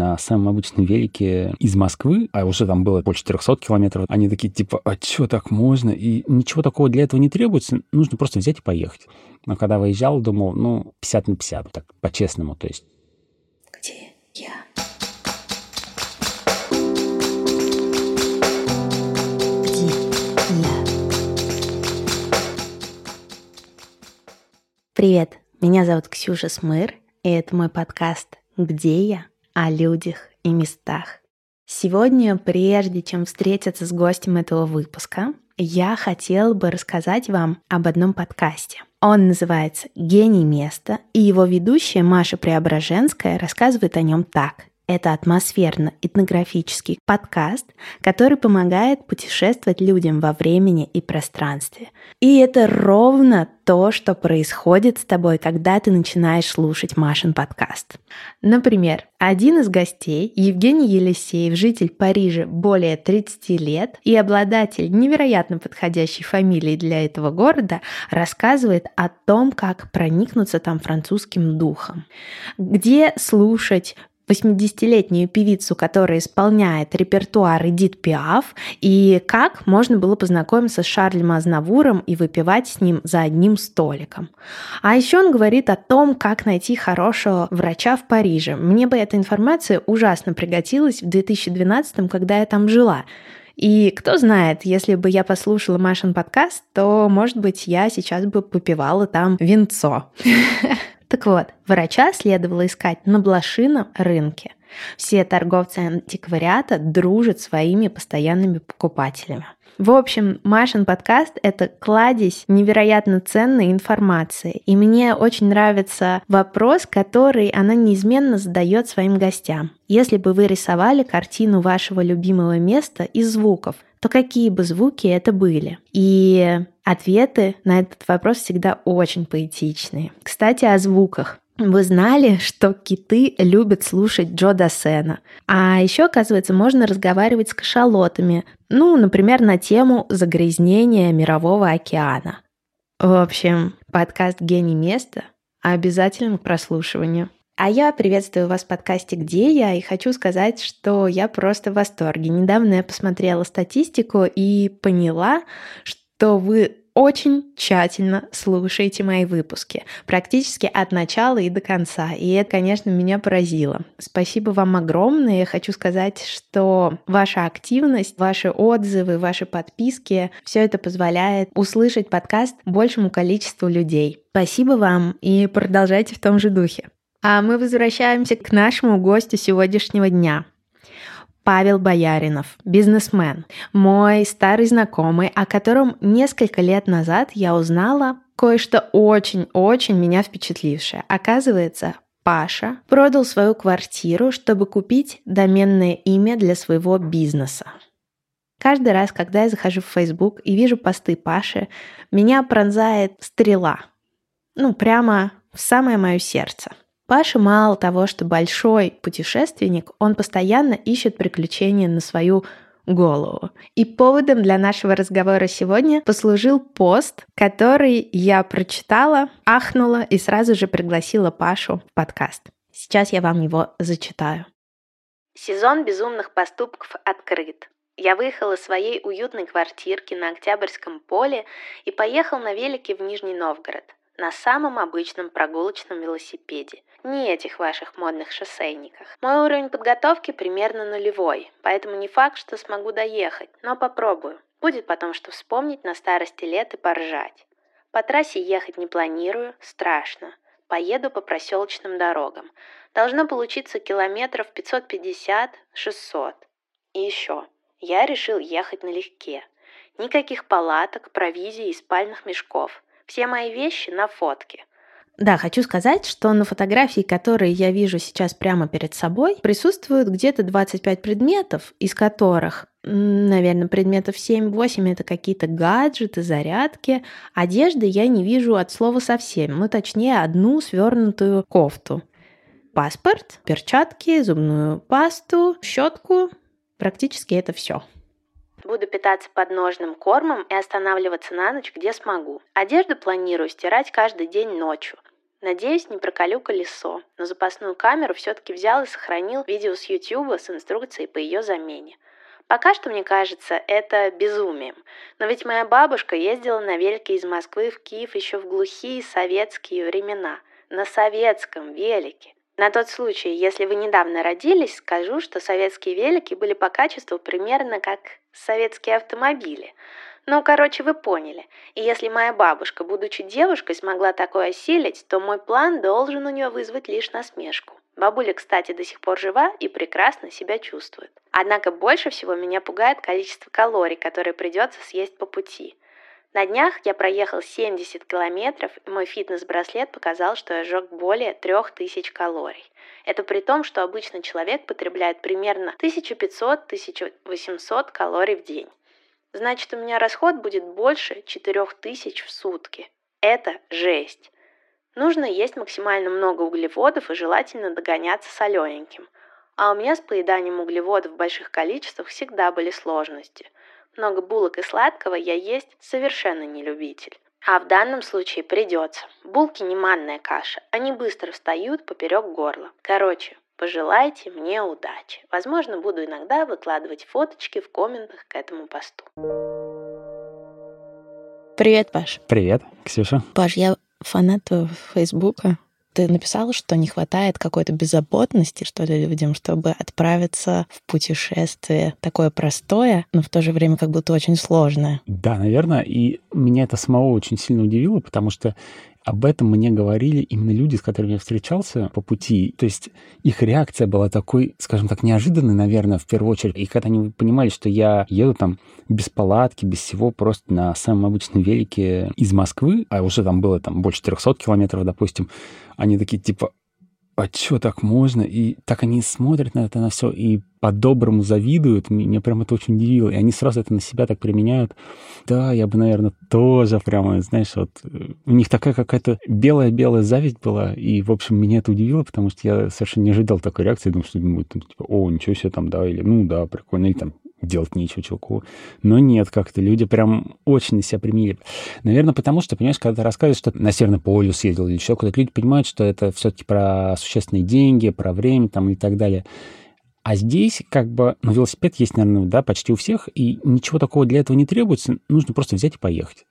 на самом обычном велике из Москвы, а уже там было больше 400 километров. Они такие, типа, а что так можно? И ничего такого для этого не требуется, нужно просто взять и поехать. Но когда выезжал, думал, ну, 50 на 50, так по-честному, то есть. Где я? Привет, меня зовут Ксюша Смыр, и это мой подкаст «Где я?» О людях и местах. Сегодня, прежде чем встретиться с гостем этого выпуска, я хотела бы рассказать вам об одном подкасте. Он называется «Гений места», и его ведущая Маша Преображенская рассказывает о нем так. Это атмосферно-этнографический подкаст, который помогает путешествовать людям во времени и пространстве. И это ровно то, что происходит с тобой, когда ты начинаешь слушать Машин подкаст. Например, один из гостей, Евгений Елисеев, житель Парижа более 30 лет и обладатель невероятно подходящей фамилии для этого города, рассказывает о том, как проникнуться там французским духом, где слушать 80-летнюю певицу, которая исполняет репертуар Эдит Пиаф, и как можно было познакомиться с Шарлем Азнавуром и выпивать с ним за одним столиком. А еще он говорит о том, как найти хорошего врача в Париже. Мне бы эта информация ужасно пригодилась в 2012, когда я там жила. И кто знает, если бы я послушала Машин подкаст, то, может быть, я сейчас бы попивала там винцо. Так вот, врача следовало искать на блошином рынке. Все торговцы антиквариата дружат своими постоянными покупателями. В общем, Машин подкаст — это кладезь невероятно ценной информации. И мне очень нравится вопрос, который она неизменно задает своим гостям. Если бы вы рисовали картину вашего любимого места из звуков, то какие бы звуки это были? И ответы на этот вопрос всегда очень поэтичные. Кстати, о звуках. Вы знали, что киты любят слушать Джо Дассена. А еще, оказывается, можно разговаривать с кашалотами. Ну, например, на тему загрязнения мирового океана. В общем, подкаст «Гений места» обязательно к прослушиванию. А я приветствую вас в подкасте «Где я?» и хочу сказать, что я просто в восторге. Недавно я посмотрела статистику и поняла, что вы очень тщательно слушаете мои выпуски, практически от начала и до конца. И это, конечно, меня поразило. Спасибо вам огромное. Я хочу сказать, что ваша активность, ваши отзывы, ваши подписки, все это позволяет услышать подкаст большему количеству людей. Спасибо вам и продолжайте в том же духе. А мы возвращаемся к нашему гостю сегодняшнего дня. Павел Бояринов, бизнесмен, мой старый знакомый, о котором несколько лет назад я узнала кое-что очень-очень меня впечатлившее. Оказывается, Паша продал свою квартиру, чтобы купить доменное имя для своего бизнеса. Каждый раз, когда я захожу в Facebook и вижу посты Паши, меня пронзает стрела. Ну, прямо в самое мое сердце. Паша мало того, что большой путешественник, он постоянно ищет приключения на свою голову. И поводом для нашего разговора сегодня послужил пост, который я прочитала, ахнула и сразу же пригласила Пашу в подкаст. Сейчас я вам его зачитаю. Сезон безумных поступков открыт. Я выехал из своей уютной квартирки на Октябрьском поле и поехал на велике в Нижний Новгород на самом обычном прогулочном велосипеде, не этих ваших модных шоссейниках. Мой уровень подготовки примерно нулевой, поэтому не факт, что смогу доехать, но попробую. Будет потом что вспомнить на старости лет и поржать. По трассе ехать не планирую, страшно. Поеду по проселочным дорогам. Должно получиться километров 550-600. И еще, я решил ехать налегке. Никаких палаток, провизии и спальных мешков – все мои вещи на фотке. Да, хочу сказать, что на фотографии, которые я вижу сейчас прямо перед собой, присутствуют где-то 25 предметов, из которых, наверное, предметов 7-8 это какие-то гаджеты, зарядки. Одежды я не вижу от слова совсем, ну точнее одну свернутую кофту. Паспорт, перчатки, зубную пасту, щетку. Практически это все. Буду питаться подножным кормом и останавливаться на ночь, где смогу. Одежду планирую стирать каждый день ночью. Надеюсь, не проколю колесо, но запасную камеру все-таки взял и сохранил видео с YouTube с инструкцией по ее замене. Пока что, мне кажется, это безумием. Но ведь моя бабушка ездила на велике из Москвы в Киев еще в глухие советские времена. На советском велике. На тот случай, если вы недавно родились, скажу, что советские велики были по качеству примерно как советские автомобили. Ну, короче, вы поняли. И если моя бабушка, будучи девушкой, смогла такое осилить, то мой план должен у нее вызвать лишь насмешку. Бабуля, кстати, до сих пор жива и прекрасно себя чувствует. Однако больше всего меня пугает количество калорий, которые придется съесть по пути. На днях я проехал 70 километров, и мой фитнес-браслет показал, что я сжег более 3000 калорий. Это при том, что обычно человек потребляет примерно 1500-1800 калорий в день. Значит, у меня расход будет больше 4000 в сутки. Это жесть. Нужно есть максимально много углеводов и желательно догоняться солененьким. А у меня с поеданием углеводов в больших количествах всегда были сложности – много булок и сладкого я есть совершенно не любитель. А в данном случае придется. Булки не манная каша, они быстро встают поперек горла. Короче, пожелайте мне удачи. Возможно, буду иногда выкладывать фоточки в комментах к этому посту. Привет, Паш. Привет, Ксюша. Паш, я фанат твоего Фейсбука. Ты написал, что не хватает какой-то беззаботности, что ли, людям, чтобы отправиться в путешествие такое простое, но в то же время как будто очень сложное. Да, наверное. И меня это самого очень сильно удивило, потому что об этом мне говорили именно люди, с которыми я встречался по пути. То есть их реакция была такой, скажем так, неожиданной, наверное, в первую очередь. И когда они понимали, что я еду там без палатки, без всего, просто на самом обычном велике из Москвы, а уже там было там больше 300 километров, допустим, они такие типа, а что так можно? И так они смотрят на это, на все, и по-доброму завидуют. Меня прям это очень удивило. И они сразу это на себя так применяют. Да, я бы, наверное, тоже прямо, знаешь, вот э, у них такая какая-то белая-белая зависть была. И, в общем, меня это удивило, потому что я совершенно не ожидал такой реакции. Думал, что будет, типа, о, ничего себе там, да, или ну да, прикольно, или там делать нечего чуваку. Но нет, как-то люди прям очень на себя примили. Наверное, потому что, понимаешь, когда ты рассказываешь, что на Северный полюс съездил или еще куда-то, люди понимают, что это все-таки про существенные деньги, про время там и так далее. А здесь как бы, ну, велосипед есть, наверное, да, почти у всех, и ничего такого для этого не требуется, нужно просто взять и поехать.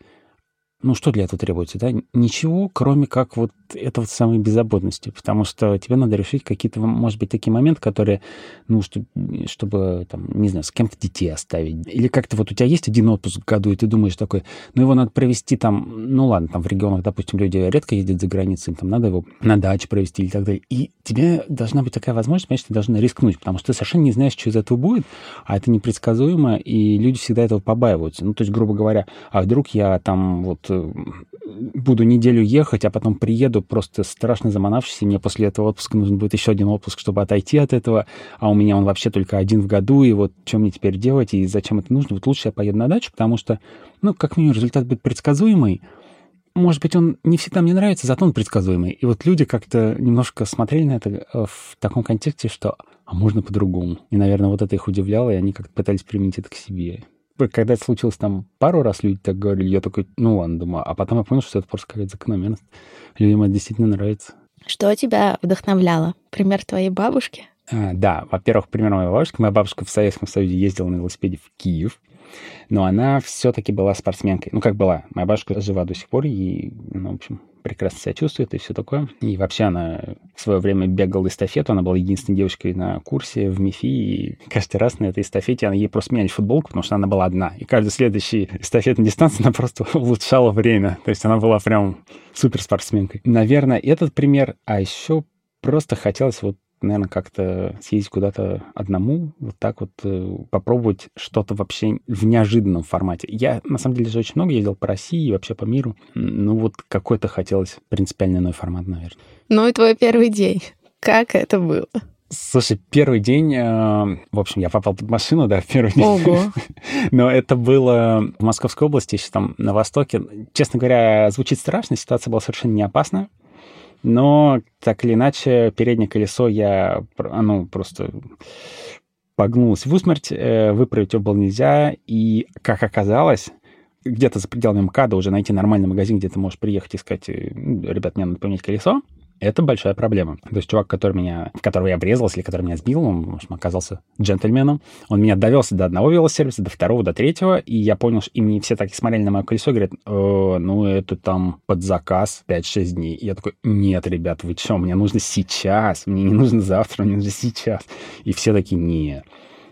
Ну, что для этого требуется, да? Ничего, кроме как вот этого самой беззаботности, потому что тебе надо решить какие-то, может быть, такие моменты, которые, ну, чтобы, чтобы там, не знаю, с кем-то детей оставить. Или как-то вот у тебя есть один отпуск в году, и ты думаешь такой, ну, его надо провести там, ну, ладно, там в регионах, допустим, люди редко ездят за границей, там надо его на даче провести или так далее. И тебе должна быть такая возможность, понимаешь, ты должна рискнуть, потому что ты совершенно не знаешь, что из этого будет, а это непредсказуемо, и люди всегда этого побаиваются. Ну, то есть, грубо говоря, а вдруг я там вот Э, буду неделю ехать, а потом приеду просто страшно заманавшись, и мне после этого отпуска нужен будет еще один отпуск, чтобы отойти от этого, а у меня он вообще только один в году, и вот что мне теперь делать, и зачем это нужно? Вот лучше я поеду на дачу, потому что, ну, как минимум, результат будет предсказуемый, может быть, он не всегда мне нравится, зато он предсказуемый. И вот люди как-то немножко смотрели на это э, в таком контексте, что а можно по-другому. И, наверное, вот это их удивляло, и они как-то пытались применить это к себе когда это случилось там пару раз, люди так говорили, я такой, ну ладно, думаю. А потом я понял, что это просто какая-то закономерность. Людям это действительно нравится. Что тебя вдохновляло? Пример твоей бабушки? А, да, во-первых, пример моей бабушки. Моя бабушка в Советском Союзе ездила на велосипеде в Киев, но она все-таки была спортсменкой. Ну, как была. Моя бабушка жива до сих пор, и, ну, в общем, прекрасно себя чувствует и все такое. И вообще она в свое время бегала эстафету, она была единственной девочкой на курсе в МИФИ, и каждый раз на этой эстафете она ей просто меняли футболку, потому что она была одна. И каждый следующий эстафетной дистанции она просто улучшала время. То есть она была прям супер спортсменкой. Наверное, этот пример, а еще просто хотелось вот наверное, как-то съездить куда-то одному, вот так вот э, попробовать что-то вообще в неожиданном формате. Я, на самом деле, же очень много ездил по России и вообще по миру. Ну, вот какой-то хотелось принципиально иной формат, наверное. Ну и твой первый день. Как это было? Слушай, первый день, э, в общем, я попал под машину, да, в первый день. Ого. Но это было в Московской области, еще там на востоке. Честно говоря, звучит страшно, ситуация была совершенно не опасная. Но, так или иначе, переднее колесо я, оно просто погнулось в усмерть, э, выправить его было нельзя, и, как оказалось, где-то за пределами МКАДа уже найти нормальный магазин, где ты можешь приехать и сказать, э, ребят, мне надо поменять колесо, это большая проблема. То есть чувак, который меня, в которого я врезался или который меня сбил, он, в общем, оказался джентльменом. Он меня довелся до одного велосервиса, до второго, до третьего, и я понял, что и мне все так смотрели на мое колесо и говорят, э, ну, это там под заказ 5-6 дней. И я такой, нет, ребят, вы что, мне нужно сейчас, мне не нужно завтра, мне нужно сейчас. И все такие, нет.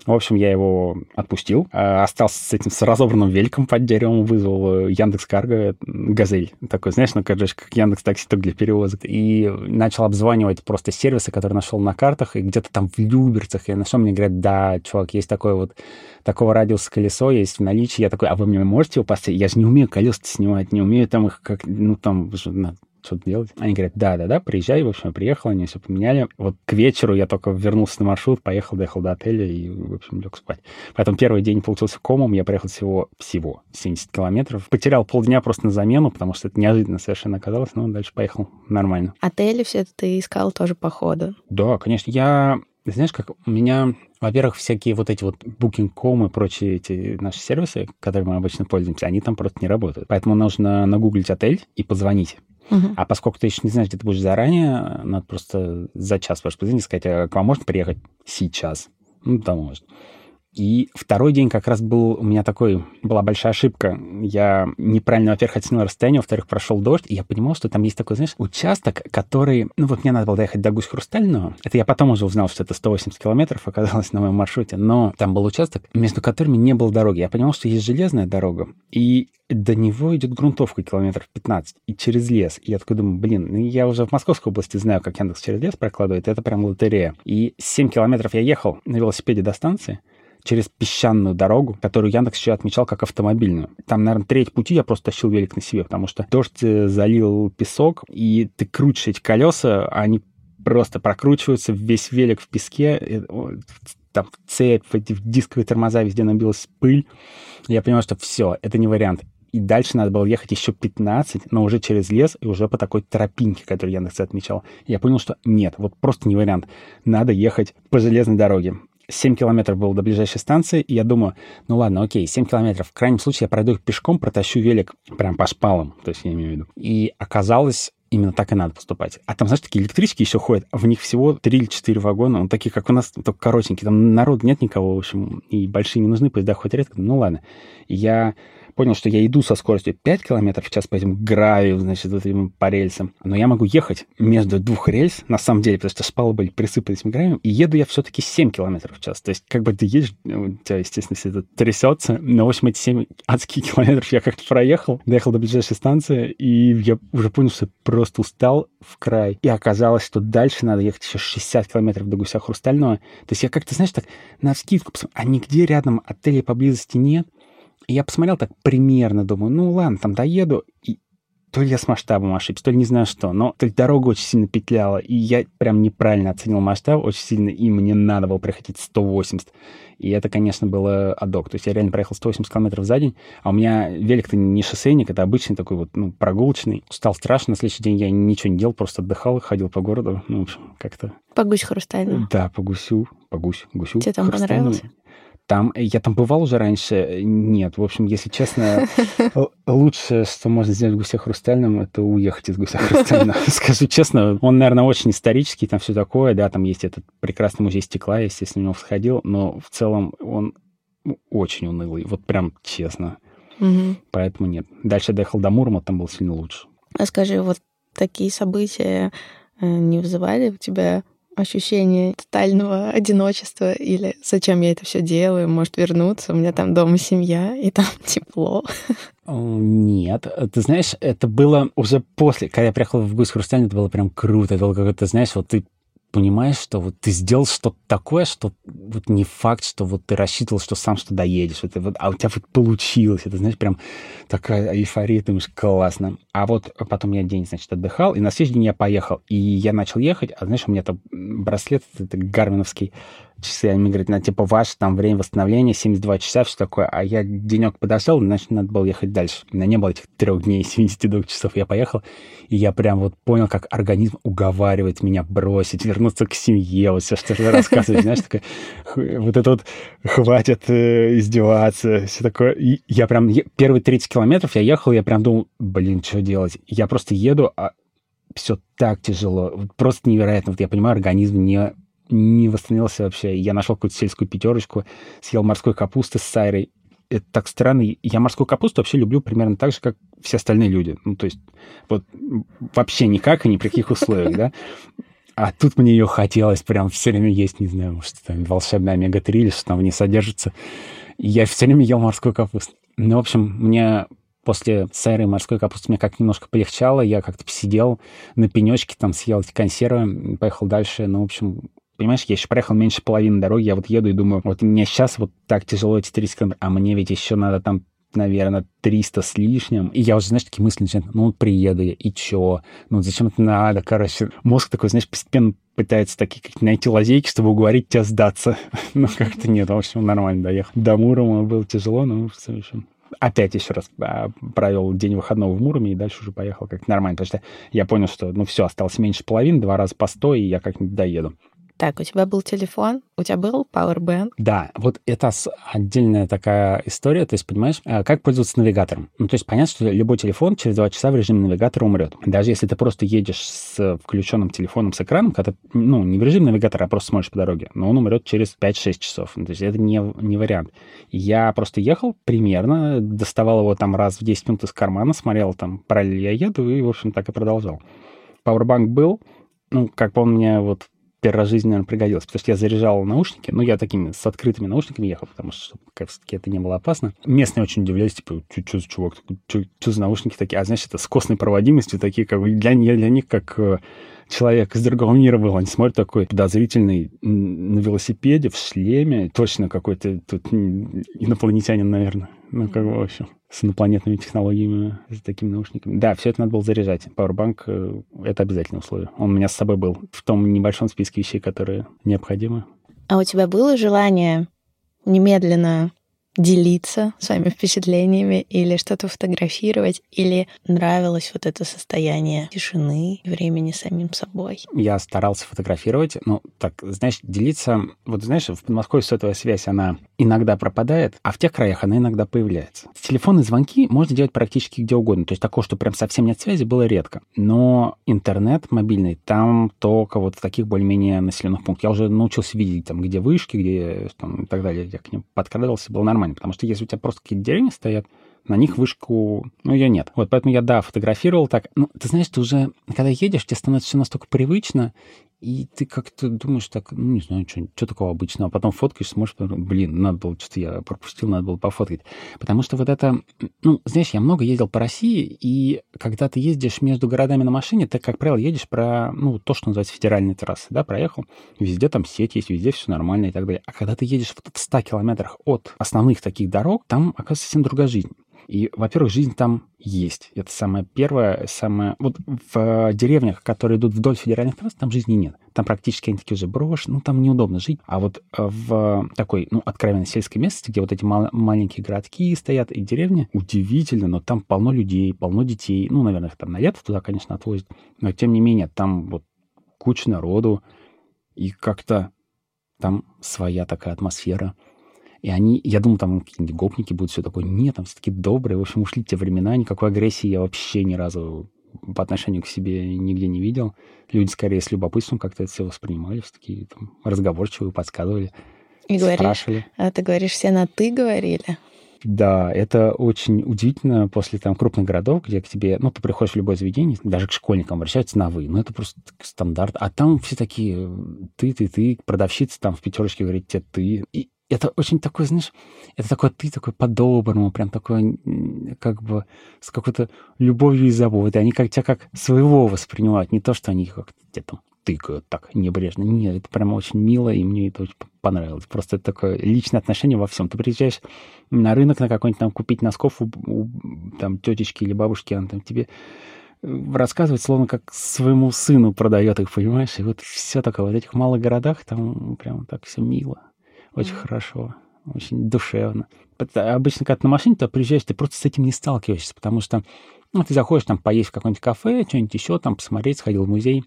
В общем, я его отпустил, а, остался с этим с разобранным великом под деревом, вызвал э, Яндекс Карго, Газель, такой, знаешь, ну, короче, как Яндекс Такси, только для перевозок. И начал обзванивать просто сервисы, которые нашел на картах, и где-то там в Люберцах я нашел, мне говорят, да, чувак, есть такое вот, такого радиуса колесо есть в наличии. Я такой, а вы мне можете его поставить? Я же не умею колеса снимать, не умею там их как, ну, там, что-то делать. Они говорят, да-да-да, приезжай. В общем, я приехал, они все поменяли. Вот к вечеру я только вернулся на маршрут, поехал, доехал до отеля и, в общем, лег спать. Поэтому первый день получился комом. Я проехал всего, всего 70 километров. Потерял полдня просто на замену, потому что это неожиданно совершенно оказалось, но дальше поехал нормально. Отели все это ты искал тоже по ходу? Да, конечно. Я знаешь, как у меня, во-первых, всякие вот эти вот Booking.com и прочие эти наши сервисы, которыми мы обычно пользуемся, они там просто не работают. Поэтому нужно нагуглить отель и позвонить. А поскольку ты еще не знаешь, где ты будешь заранее, надо просто за час ваш сказать, а к вам можно приехать сейчас? Ну, да, может. И второй день как раз был у меня такой, была большая ошибка. Я неправильно, во-первых, оценил расстояние, во-вторых, прошел дождь, и я понимал, что там есть такой, знаешь, участок, который... Ну вот мне надо было доехать до Гусь-Хрустального. Это я потом уже узнал, что это 180 километров оказалось на моем маршруте, но там был участок, между которыми не было дороги. Я понимал, что есть железная дорога, и до него идет грунтовка километров 15 и через лес. И я такой думаю, блин, ну я уже в Московской области знаю, как Яндекс через лес прокладывает, это прям лотерея. И 7 километров я ехал на велосипеде до станции, через песчаную дорогу, которую Яндекс еще отмечал как автомобильную. Там, наверное, треть пути я просто тащил велик на себе, потому что дождь э, залил песок, и ты крутишь эти колеса, а они просто прокручиваются, весь велик в песке, там цепь, эти дисковые тормоза, везде набилась пыль. Я понял, что все, это не вариант. И дальше надо было ехать еще 15, но уже через лес и уже по такой тропинке, которую Яндекс отмечал. Я понял, что нет, вот просто не вариант. Надо ехать по железной дороге. 7 километров было до ближайшей станции, и я думаю, ну ладно, окей, 7 километров. В крайнем случае я пройду их пешком, протащу велик прям по шпалам, то есть я имею в виду. И оказалось, именно так и надо поступать. А там, знаешь, такие электрички еще ходят, а в них всего 3 или 4 вагона, ну, такие, как у нас, только коротенькие. Там народу нет никого, в общем, и большие не нужны, поезда ходят редко. Ну, ладно. Я понял, что я иду со скоростью 5 км в час по этим гравию, значит, вот этим по рельсам. Но я могу ехать между двух рельс, на самом деле, потому что шпалы были присыпаны этим гравием, и еду я все-таки 7 км в час. То есть, как бы ты едешь, у тебя, естественно, все это трясется. Но, в общем, эти 7 адских километров я как-то проехал, доехал до ближайшей станции, и я уже понял, что просто устал в край. И оказалось, что дальше надо ехать еще 60 километров до Гуся Хрустального. То есть я как-то, знаешь, так на скидку посмотрел, а нигде рядом отелей поблизости нет я посмотрел так примерно, думаю, ну ладно, там доеду, и то ли я с масштабом ошибся, то ли не знаю что, но то ли дорога очень сильно петляла, и я прям неправильно оценил масштаб очень сильно, и мне надо было проходить 180. И это, конечно, было адок. То есть я реально проехал 180 километров за день, а у меня велик-то не шоссейник, это обычный такой вот, ну, прогулочный. Устал страшно, на следующий день я ничего не делал, просто отдыхал, ходил по городу, ну, в общем, как-то... По гусь хрустальному. Да, по гусю, по гусь, гусю. Тебе там понравилось? Там, я там бывал уже раньше? Нет. В общем, если честно, лучшее, что можно сделать в Гусе Хрустальном, это уехать из Гуся Хрустального. Скажу честно, он, наверное, очень исторический, там все такое, да, там есть этот прекрасный музей стекла, естественно, в него сходил, но в целом он очень унылый, вот прям честно. Угу. Поэтому нет. Дальше доехал до Мурома, там был сильно лучше. А скажи, вот такие события э, не вызывали у тебя ощущение тотального одиночества или зачем я это все делаю, может вернуться, у меня там дома семья, и там тепло. Нет, ты знаешь, это было уже после, когда я приехал в Гусь Хрусталь, это было прям круто, это было как-то, знаешь, вот ты понимаешь, что вот ты сделал что-то такое, что вот не факт, что вот ты рассчитывал, что сам что доедешь, это вот, а у тебя вот получилось, это, знаешь, прям такая эйфория, ты думаешь, классно. А вот потом я день, значит, отдыхал, и на следующий день я поехал, и я начал ехать, а знаешь, у меня там браслет, это гарминовский, часы. Они говорят, на типа, ваше там время восстановления 72 часа, все такое. А я денек подождал, значит, надо было ехать дальше. У меня не было этих трех дней, 72 часов. Я поехал, и я прям вот понял, как организм уговаривает меня бросить, вернуться к семье, вот все, что ты рассказываешь, знаешь, такое, вот это вот хватит э, издеваться, все такое. И я прям, первые 30 километров я ехал, я прям думал, блин, что делать? Я просто еду, а все так тяжело, просто невероятно. Вот я понимаю, организм не не восстановился вообще. Я нашел какую-то сельскую пятерочку, съел морской капусты с сайрой. Это так странно. Я морскую капусту вообще люблю примерно так же, как все остальные люди. Ну, то есть вот вообще никак и ни при каких условиях, да. А тут мне ее хотелось прям все время есть, не знаю, может, там волшебная омега-3 или что там в ней содержится. И я все время ел морскую капусту. Ну, в общем, мне после сайры морской капусты мне как немножко полегчало, я как-то посидел на пенечке, там съел эти консервы, поехал дальше, ну, в общем, понимаешь, я еще проехал меньше половины дороги, я вот еду и думаю, вот мне сейчас вот так тяжело эти 30 километров, а мне ведь еще надо там наверное, 300 с лишним. И я уже, знаешь, такие мысли начинаю, ну, приеду я, и чё? Ну, зачем это надо? Короче, мозг такой, знаешь, постепенно пытается такие как найти лазейки, чтобы уговорить тебя сдаться. ну, как-то нет, в общем, нормально доехал. До Мурома было тяжело, но в общем, опять еще раз а, провел день выходного в Муроме и дальше уже поехал как нормально, потому что я понял, что, ну, все, осталось меньше половины, два раза по сто, и я как-нибудь доеду. Так, у тебя был телефон, у тебя был Powerbank? Да, вот это отдельная такая история, то есть, понимаешь, э, как пользоваться навигатором. Ну, то есть, понятно, что любой телефон через два часа в режиме навигатора умрет. Даже если ты просто едешь с включенным телефоном с экраном, когда, ну, не в режиме навигатора, а просто смотришь по дороге, но он умрет через 5-6 часов. Ну, то есть, это не, не вариант. Я просто ехал примерно, доставал его там раз в 10 минут из кармана, смотрел там, параллель я еду, и, в общем, так и продолжал. Powerbank был, ну, как по мне, вот первый раз в жизни, наверное, пригодилось, потому что я заряжал наушники, ну, я такими с открытыми наушниками ехал, потому что все-таки это не было опасно. Местные очень удивлялись, типа, что за чувак, что за наушники такие? А, значит, это с костной проводимостью, такие, как для, для них, как э, человек из другого мира был. Они смотрят такой подозрительный на велосипеде, в шлеме, точно какой-то тут инопланетянин, наверное. Ну, как бы, в общем с инопланетными технологиями, с такими наушниками. Да, все это надо было заряжать. Powerbank э, — это обязательное условие. Он у меня с собой был в том небольшом списке вещей, которые необходимы. А у тебя было желание немедленно делиться своими впечатлениями или что-то фотографировать, или нравилось вот это состояние тишины, времени самим собой? Я старался фотографировать, ну, так, знаешь, делиться... Вот, знаешь, в Подмосковье сотовая связь, она иногда пропадает, а в тех краях она иногда появляется. Телефонные звонки можно делать практически где угодно, то есть такого, что прям совсем нет связи, было редко. Но интернет мобильный там только вот в таких более-менее населенных пунктах. Я уже научился видеть там, где вышки, где там, и так далее. Я к ним подкрадывался, было нормально нормально, потому что если у тебя просто какие-то деревни стоят, на них вышку, ну, ее нет. Вот поэтому я, да, фотографировал так. Ну, ты знаешь, ты уже, когда едешь, тебе становится все настолько привычно, и ты как-то думаешь так, ну, не знаю, что, что такого обычного. А потом фоткаешь, смотришь, блин, надо было, что-то я пропустил, надо было пофоткать. Потому что вот это, ну, знаешь, я много ездил по России, и когда ты ездишь между городами на машине, ты, как правило, едешь про, ну, то, что называется федеральные трассы, да, проехал, везде там сеть есть, везде все нормально и так далее. А когда ты едешь в 100 километрах от основных таких дорог, там, оказывается, совсем другая жизнь. И, во-первых, жизнь там есть. Это самое первое, самое... Вот в деревнях, которые идут вдоль федеральных трасс, там жизни нет. Там практически они такие уже брошены, ну, там неудобно жить. А вот в такой, ну, откровенно сельской местности, где вот эти мал- маленькие городки стоят и деревни, удивительно, но там полно людей, полно детей. Ну, наверное, их там на лето туда, конечно, отвозят. Но, тем не менее, там вот куча народу, и как-то там своя такая атмосфера. И они, я думал, там какие-нибудь гопники будут, все такое. Нет, там все таки добрые. В общем, ушли те времена. Никакой агрессии я вообще ни разу по отношению к себе нигде не видел. Люди скорее с любопытством как-то это все воспринимали, все такие там разговорчивые, подсказывали, и говоришь, спрашивали. А ты говоришь, все на «ты» говорили? Да, это очень удивительно после там крупных городов, где к тебе, ну, ты приходишь в любое заведение, даже к школьникам обращаются на «вы». Ну, это просто стандарт. А там все такие «ты, ты, ты». Продавщица там в пятерочке говорит тебе «ты». И это очень такой, знаешь, это такой ты такой по-доброму, прям такой, как бы с какой-то любовью и заботой. Они как тебя как своего воспринимают, не то, что они как тебя там тыкают так небрежно. Нет, это прям очень мило, и мне это очень понравилось. Просто это такое личное отношение во всем. Ты приезжаешь на рынок на какой-нибудь там купить носков у, у там тетечки или бабушки, она там тебе рассказывает, словно как своему сыну продает их, понимаешь? И вот все такое, вот в этих малых городах там прям так все мило, очень mm-hmm. хорошо, очень душевно. Обычно, когда ты на машине то приезжаешь, ты просто с этим не сталкиваешься, потому что ну, ты заходишь там поесть в какое-нибудь кафе, что-нибудь еще, там посмотреть, сходил в музей,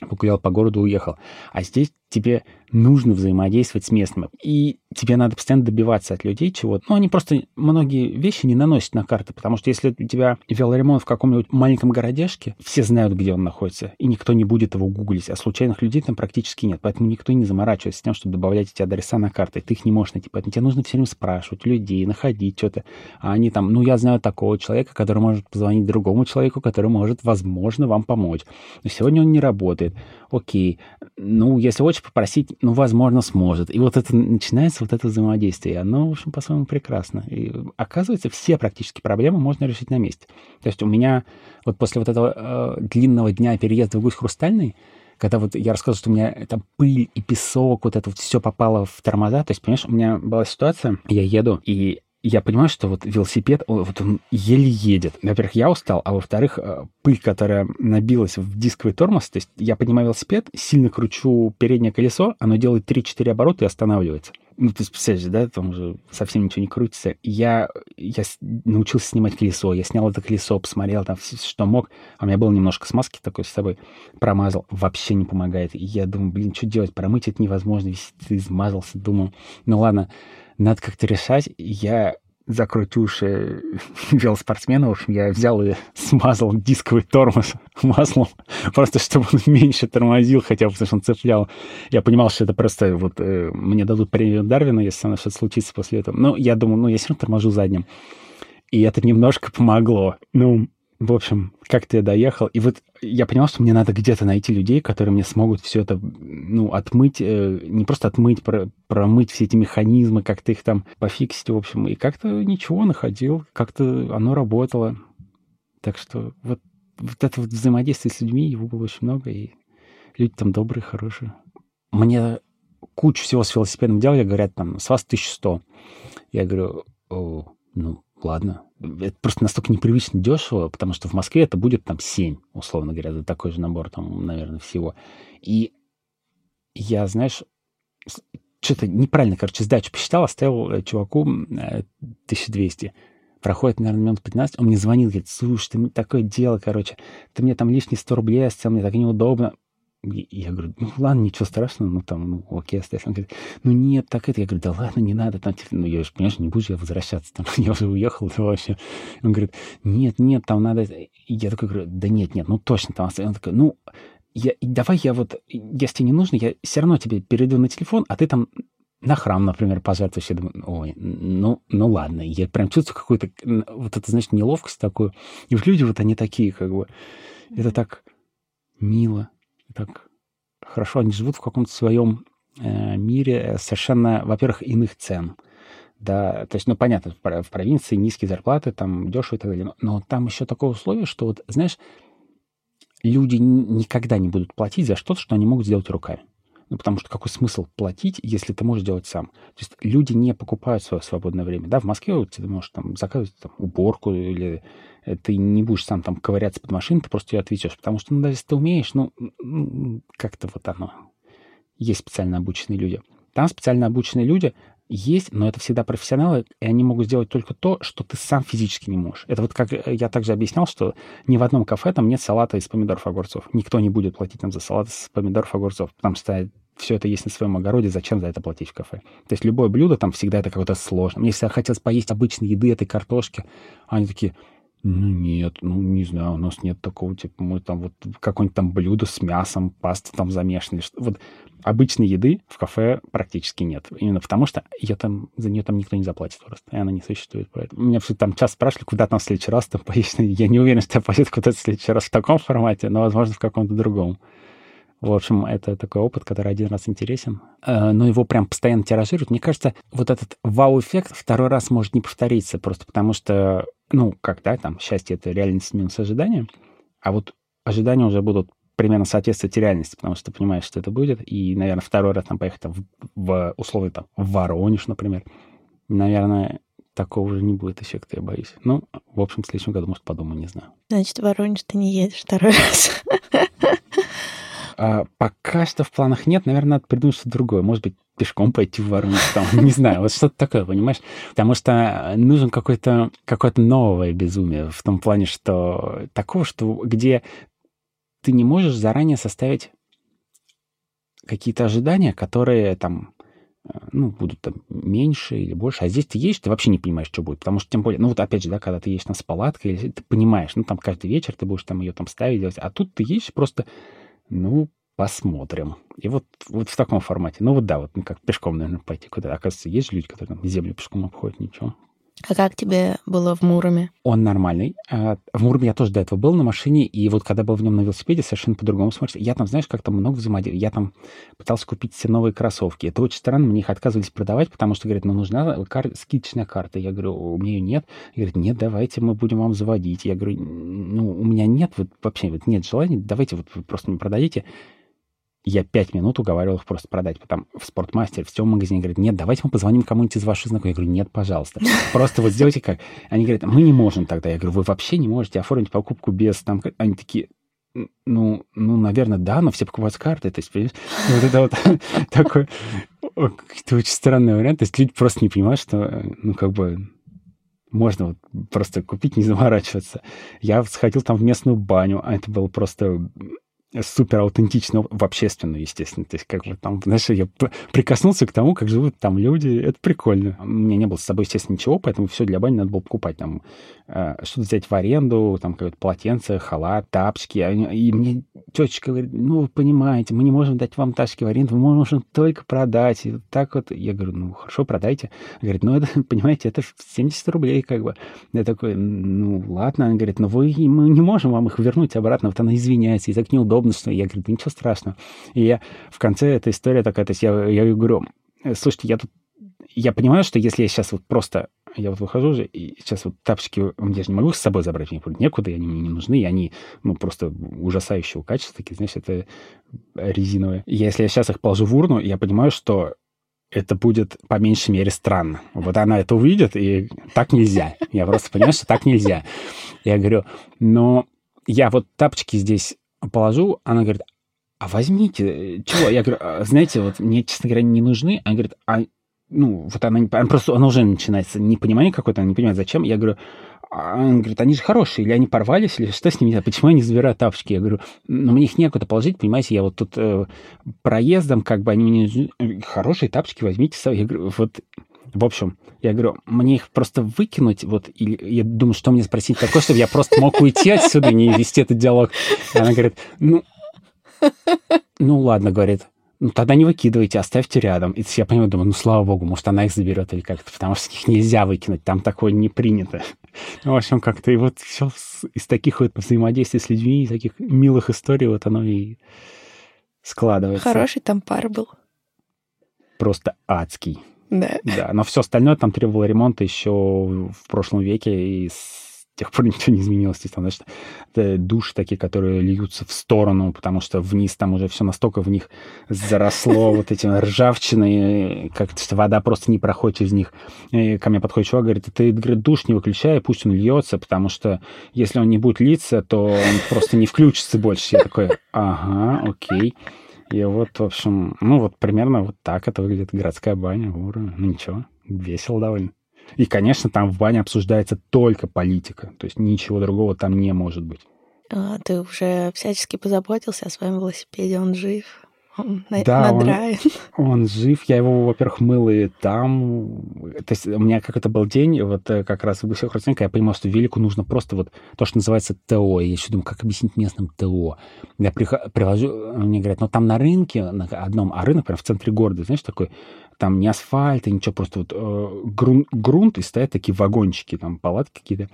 погулял по городу, уехал. А здесь тебе нужно взаимодействовать с местными. И тебе надо постоянно добиваться от людей чего-то. Ну, они просто многие вещи не наносят на карты, потому что если у тебя велоремонт в каком-нибудь маленьком городешке, все знают, где он находится, и никто не будет его гуглить, а случайных людей там практически нет. Поэтому никто не заморачивается с тем, чтобы добавлять эти адреса на карты. Ты их не можешь найти. Поэтому тебе нужно все время спрашивать людей, находить что-то. А они там, ну, я знаю такого человека, который может позвонить другому человеку, который может, возможно, вам помочь. Но сегодня он не работает. Окей. Ну, если хочешь попросить, ну, возможно, сможет. И вот это начинается вот это взаимодействие. И оно, в общем, по-своему прекрасно. И оказывается, все практически проблемы можно решить на месте. То есть у меня вот после вот этого э, длинного дня переезда в Гусь Хрустальный, когда вот я рассказывал, что у меня там пыль и песок, вот это вот все попало в тормоза. То есть, понимаешь, у меня была ситуация, я еду, и я понимаю, что вот велосипед, вот он еле едет. Во-первых, я устал, а во-вторых, э, пыль, которая набилась в дисковый тормоз, то есть я поднимаю велосипед, сильно кручу переднее колесо, оно делает 3-4 оборота и останавливается. Ну, ты представляешь, да, там уже совсем ничего не крутится. Я, я научился снимать колесо, я снял это колесо, посмотрел там, что мог, а у меня было немножко смазки такой с собой, промазал, вообще не помогает. И я думаю, блин, что делать, промыть это невозможно, весь измазался, думаю, ну ладно, надо как-то решать. Я закройте уши велоспортсмена. В общем, я взял и смазал дисковый тормоз маслом, просто чтобы он меньше тормозил, хотя бы потому что он цеплял. Я понимал, что это просто вот э, мне дадут премию Дарвина, если мной что-то случится после этого. Но я думаю, ну, я все равно торможу задним. И это немножко помогло. Ну, в общем, как-то я доехал. И вот я понял, что мне надо где-то найти людей, которые мне смогут все это, ну, отмыть, э, не просто отмыть, про, промыть все эти механизмы, как-то их там пофиксить, в общем. И как-то ничего находил, как-то оно работало. Так что вот, вот это вот взаимодействие с людьми, его было очень много, и люди там добрые, хорошие. Мне кучу всего с велосипедом делали, говорят, там, с вас 1100. Я говорю, ну, ладно. Это просто настолько непривычно дешево, потому что в Москве это будет там 7, условно говоря, за такой же набор там, наверное, всего. И я, знаешь, что-то неправильно, короче, сдачу посчитал, оставил э, чуваку 1200. Э, Проходит, наверное, минут 15, он мне звонил, говорит, слушай, ты такое дело, короче, ты мне там лишние 100 рублей оставил, мне так неудобно. Я говорю, ну ладно, ничего страшного, ну там, ну окей, оставь. Он говорит, ну нет, так это. Я говорю, да ладно, не надо, там, типа, ну я же, понимаешь, не буду я возвращаться, там, я уже уехал, да вообще. Он говорит, нет, нет, там надо... И я такой говорю, да нет, нет, ну точно там оставь. Он такой, ну, я, давай я вот, если тебе не нужно, я все равно тебе перейду на телефон, а ты там на храм, например, пожертвуешь. Я думаю, ой, ну, ну ладно. Я прям чувствую какую-то, вот это, значит, неловкость такую. И вот люди вот они такие, как бы, это так мило, так хорошо, они живут в каком-то своем э, мире совершенно, во-первых, иных цен. Да, то есть, ну, понятно, в провинции низкие зарплаты, там дешево и так далее, но там еще такое условие, что вот, знаешь, люди никогда не будут платить за что-то, что они могут сделать руками. Ну, потому что какой смысл платить, если ты можешь делать сам? То есть люди не покупают свое свободное время. Да, в Москве вот, ты можешь там заказывать там, уборку или э, ты не будешь сам там ковыряться под машиной, ты просто ее отвечаешь. Потому что, ну, даже если ты умеешь, ну, как-то вот оно. Есть специально обученные люди. Там специально обученные люди есть, но это всегда профессионалы, и они могут сделать только то, что ты сам физически не можешь. Это вот как э, я также объяснял, что ни в одном кафе там нет салата из помидоров огурцов. Никто не будет платить там за салат из помидоров огурцов, потому что все это есть на своем огороде, зачем за это платить в кафе? То есть любое блюдо там всегда это какое-то сложное. Мне всегда хотелось поесть обычной еды, этой картошки, а они такие, ну нет, ну не знаю, у нас нет такого, типа мы там вот какое-нибудь там блюдо с мясом, паста там замешана. Вот обычной еды в кафе практически нет. Именно потому что ее там, за нее там никто не заплатит просто, и она не существует. Поэтому меня все там часто спрашивали, куда там в следующий раз там поесть. Я не уверен, что я поеду куда-то в следующий раз в таком формате, но, возможно, в каком-то другом. В общем, это такой опыт, который один раз интересен, э, но его прям постоянно тиражируют. Мне кажется, вот этот вау-эффект второй раз может не повториться, просто потому что, ну, как, да, там, счастье — это реальность минус ожидания, а вот ожидания уже будут примерно соответствовать реальности, потому что ты понимаешь, что это будет, и, наверное, второй раз там поехать там, в, в условно там в Воронеж, например, наверное, такого уже не будет эффекта, я боюсь. Ну, в общем, в следующем году, может, подумаю, не знаю. Значит, в Воронеж ты не едешь второй раз. А, пока что в планах нет. Наверное, надо придумать что-то другое. Может быть, пешком пойти в Воронеж, там, не знаю, вот что-то такое, понимаешь? Потому что нужен какой-то какое-то новое безумие в том плане, что такого, что где ты не можешь заранее составить какие-то ожидания, которые там э, ну, будут там меньше или больше. А здесь ты едешь, ты вообще не понимаешь, что будет. Потому что, тем более, ну, вот опять же, да, когда ты едешь на с палаткой, ты понимаешь, ну, там каждый вечер ты будешь там ее там ставить, делать. А тут ты едешь просто, ну, посмотрим. И вот, вот в таком формате. Ну, вот да, вот ну, как пешком, наверное, пойти куда-то. Оказывается, есть люди, которые там землю пешком обходят, ничего. А как тебе было в Муроме? Он нормальный. А, в Муроме я тоже до этого был на машине, и вот когда был в нем на велосипеде, совершенно по-другому смотрится. Я там, знаешь, как-то много взаимодействия. Я там пытался купить все новые кроссовки. Это очень странно, мне их отказывались продавать, потому что, говорят, ну, нужна кар... скидочная карта. Я говорю, у меня ее нет. И говорят, нет, давайте мы будем вам заводить. Я говорю, ну, у меня нет, вот вообще вот нет желания, давайте вот вы просто не продадите я пять минут уговаривал их просто продать. Потом в спортмастере, в всем магазине говорят, нет, давайте мы позвоним кому-нибудь из ваших знакомых. Я говорю, нет, пожалуйста. Просто вот сделайте как. Они говорят, мы не можем тогда. Я говорю, вы вообще не можете оформить покупку без там... Они такие, ну, ну, наверное, да, но все покупают с карты. То есть, понимаешь, вот это вот такой какой-то очень странный вариант. То есть люди просто не понимают, что, ну, как бы, можно вот просто купить, не заморачиваться. Я сходил там в местную баню, а это было просто супер аутентично в общественную, естественно. То есть, как бы там, знаешь, я прикоснулся к тому, как живут там люди. Это прикольно. У меня не было с собой, естественно, ничего, поэтому все для бани надо было покупать. Там э, что-то взять в аренду, там какое-то полотенце, халат, тапочки. И мне тетечка говорит, ну, вы понимаете, мы не можем дать вам тапочки в аренду, мы можем только продать. И так вот. Я говорю, ну, хорошо, продайте. Говорит, ну, это, понимаете, это 70 рублей, как бы. Я такой, ну, ладно. Она говорит, ну, вы, мы не можем вам их вернуть обратно. Вот она извиняется, и так неудобно удобно, что я говорю, ничего страшного. И я в конце этой истории такая, то есть я, я говорю, «Э, слушайте, я тут, я понимаю, что если я сейчас вот просто, я вот выхожу же, и сейчас вот тапочки, я же не могу с собой забрать, мне некуда, они мне не нужны, и они, ну, просто ужасающего качества, такие, знаешь, это резиновые. Если я сейчас их положу в урну, я понимаю, что это будет по меньшей мере странно. Вот она это увидит, и так нельзя. Я просто понимаю, что так нельзя. Я говорю, но я вот тапочки здесь положу, она говорит, а возьмите, чего? Я говорю, «А, знаете, вот мне, честно говоря, не нужны. Она говорит, а ну, вот она, она просто, она уже начинается непонимание какое-то, она не понимает, зачем. Я говорю, а она говорит, они же хорошие, или они порвались, или что с ними, почему я не забираю тапочки? Я говорю, ну, мне их некуда положить, понимаете, я вот тут э, проездом, как бы, они мне хорошие тапочки возьмите. Я говорю, вот в общем, я говорю, мне их просто выкинуть, вот, или я думаю, что мне спросить такое, чтобы я просто мог уйти отсюда и не вести этот диалог. И она говорит, ну, ну ладно, говорит, ну тогда не выкидывайте, оставьте рядом. И я понимаю, думаю, ну слава богу, может она их заберет или как-то, потому что их нельзя выкинуть, там такое не принято. Ну, в общем, как-то и вот все из таких вот взаимодействий с людьми, из таких милых историй вот оно и складывается. Хороший там пар был. Просто адский. Да. Да, но все остальное там требовало ремонта еще в прошлом веке, и с тех пор ничего не изменилось. То есть, там, значит, души такие, которые льются в сторону, потому что вниз там уже все настолько в них заросло вот этим ржавчиной, как что вода просто не проходит через них. И ко мне подходит чувак, говорит, ты говорит, душ не выключай, пусть он льется, потому что если он не будет литься, то он просто не включится больше. Я такой, ага, окей. И вот, в общем, ну вот примерно вот так это выглядит городская баня в Урове. Ну ничего, весело довольно. И, конечно, там в бане обсуждается только политика. То есть ничего другого там не может быть. А, ты уже всячески позаботился о своем велосипеде, он жив? Он да, надраен. Он, он жив. Я его, во-первых, мыл и там. То есть у меня как это был день, вот э, как раз всех родственников, я понимал, что велику нужно просто вот то, что называется ТО. Я еще думаю, как объяснить местным ТО. Я привожу, мне говорят, ну там на рынке, на одном, а рынок прям в центре города, знаешь, такой, там не асфальт и ничего, просто вот э, грунт, грунт, и стоят такие вагончики, там палатки какие-то.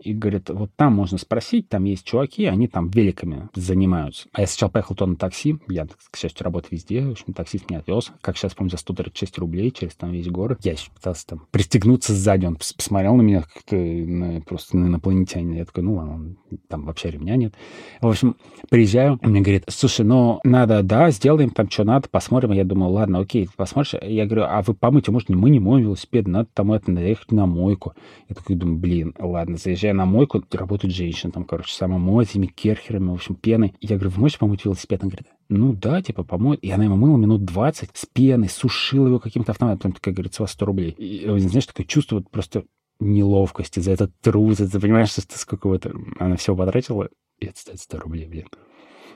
И говорит, вот там можно спросить, там есть чуваки, они там великами занимаются. А я сначала поехал то на такси, я, к счастью, работаю везде, в общем, таксист меня отвез, как сейчас помню, за 136 рублей через там весь город. Я еще пытался там пристегнуться сзади, он посмотрел на меня как-то на, просто на инопланетянина. Я такой, ну ладно, там вообще ремня нет. В общем, приезжаю, он мне говорит, слушай, ну надо, да, сделаем там, что надо, посмотрим. Я думаю, ладно, окей, посмотришь. Я говорю, а вы помыть, может, мы не моем велосипед, надо там это, наехать на мойку. Я такой думаю, блин, ладно, заезжай приезжаю на мойку, работают женщины, там, короче, самомой, этими керхерами, в общем, пеной. Я говорю, вы можете помыть велосипед? Она говорит, ну да, типа, помоет. И она ему мыла минут 20 с пеной, сушила его каким-то автоматом, как говорится, 100 рублей. И, знаешь, такое чувство вот просто неловкости за этот труд, ты понимаешь, что сколько вот она все потратила, и это стоит 100 рублей, блин.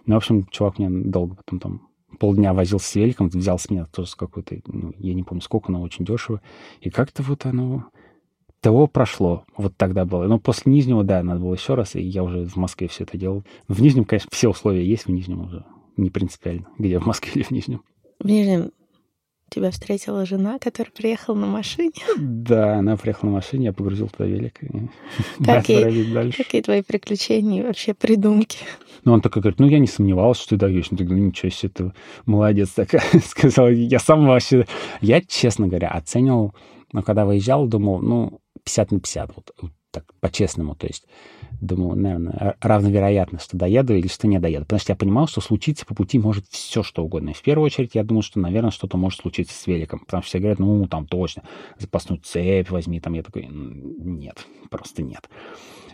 Ну, в общем, чувак мне долго потом там полдня возил с великом, взял с меня тоже какой-то, ну, я не помню сколько, но очень дешево. И как-то вот оно того прошло. Вот тогда было. Но после Нижнего, да, надо было еще раз, и я уже в Москве все это делал. В Нижнем, конечно, все условия есть, в Нижнем уже не принципиально, где в Москве или в Нижнем. В Нижнем тебя встретила жена, которая приехала на машине? Да, она приехала на машине, я погрузил туда велик. Какие, дальше. какие твои приключения и вообще придумки? Ну, он такой говорит, ну, я не сомневался, что ты даешь. Ну, ничего себе, ты молодец такая. Сказал, я сам вообще... Я, честно говоря, оценивал, но когда выезжал, думал, ну, 50 на 50, вот, вот так по-честному, то есть думаю, наверное, равновероятно, что доеду или что не доеду. Потому что я понимал, что случиться по пути может все, что угодно. И в первую очередь я думал, что, наверное, что-то может случиться с великом. Потому что все говорят, ну, там точно, запасную цепь возьми. Там я такой, нет, просто нет.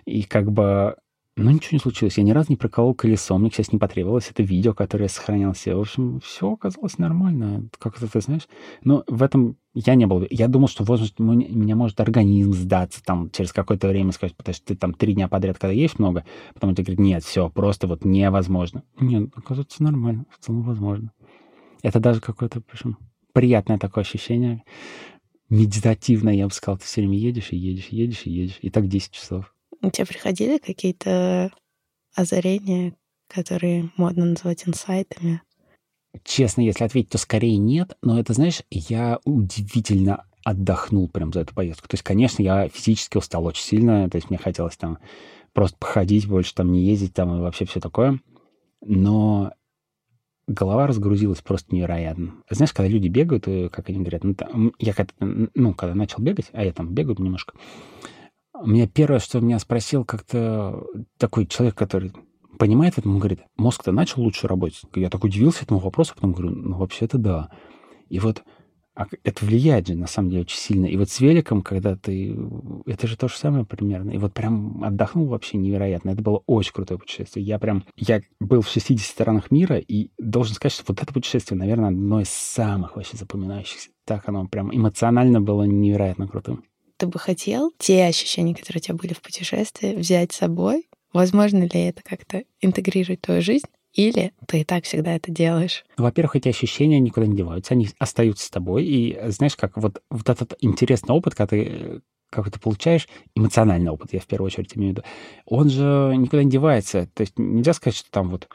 И как бы но ничего не случилось. Я ни разу не проколол колесо. Мне, сейчас не потребовалось это видео, которое я сохранял себе. В общем, все оказалось нормально. Как это ты знаешь? Но в этом я не был. Я думал, что возможно, меня может организм сдаться там через какое-то время, сказать, потому что ты там три дня подряд, когда есть много, потом тебе говорят, нет, все, просто вот невозможно. Нет, оказывается, нормально. В целом возможно. Это даже какое-то, причем, приятное такое ощущение. Медитативное, я бы сказал. Ты все время едешь и едешь, и едешь, и едешь. И так 10 часов. У тебя приходили какие-то озарения, которые модно называть инсайтами? Честно, если ответить, то скорее нет. Но это, знаешь, я удивительно отдохнул прям за эту поездку. То есть, конечно, я физически устал очень сильно. То есть мне хотелось там просто походить, больше там не ездить там и вообще все такое. Но голова разгрузилась просто невероятно. Знаешь, когда люди бегают, как они говорят, ну, там, я когда, ну, когда начал бегать, а я там бегаю немножко, мне первое, что меня спросил как-то такой человек, который понимает в этом, он говорит, мозг-то начал лучше работать. Я так удивился этому вопросу, потом говорю, ну, вообще-то да. И вот а это влияет же, на самом деле, очень сильно. И вот с великом, когда ты... Это же то же самое примерно. И вот прям отдохнул вообще невероятно. Это было очень крутое путешествие. Я прям... Я был в 60 странах мира, и должен сказать, что вот это путешествие, наверное, одно из самых вообще запоминающихся. Так оно прям эмоционально было невероятно крутым ты бы хотел те ощущения, которые у тебя были в путешествии, взять с собой? Возможно ли это как-то интегрировать в твою жизнь? Или ты и так всегда это делаешь? Во-первых, эти ощущения никуда не деваются, они остаются с тобой. И знаешь, как вот, вот этот интересный опыт, когда ты как ты получаешь, эмоциональный опыт, я в первую очередь имею в виду, он же никуда не девается. То есть нельзя сказать, что там вот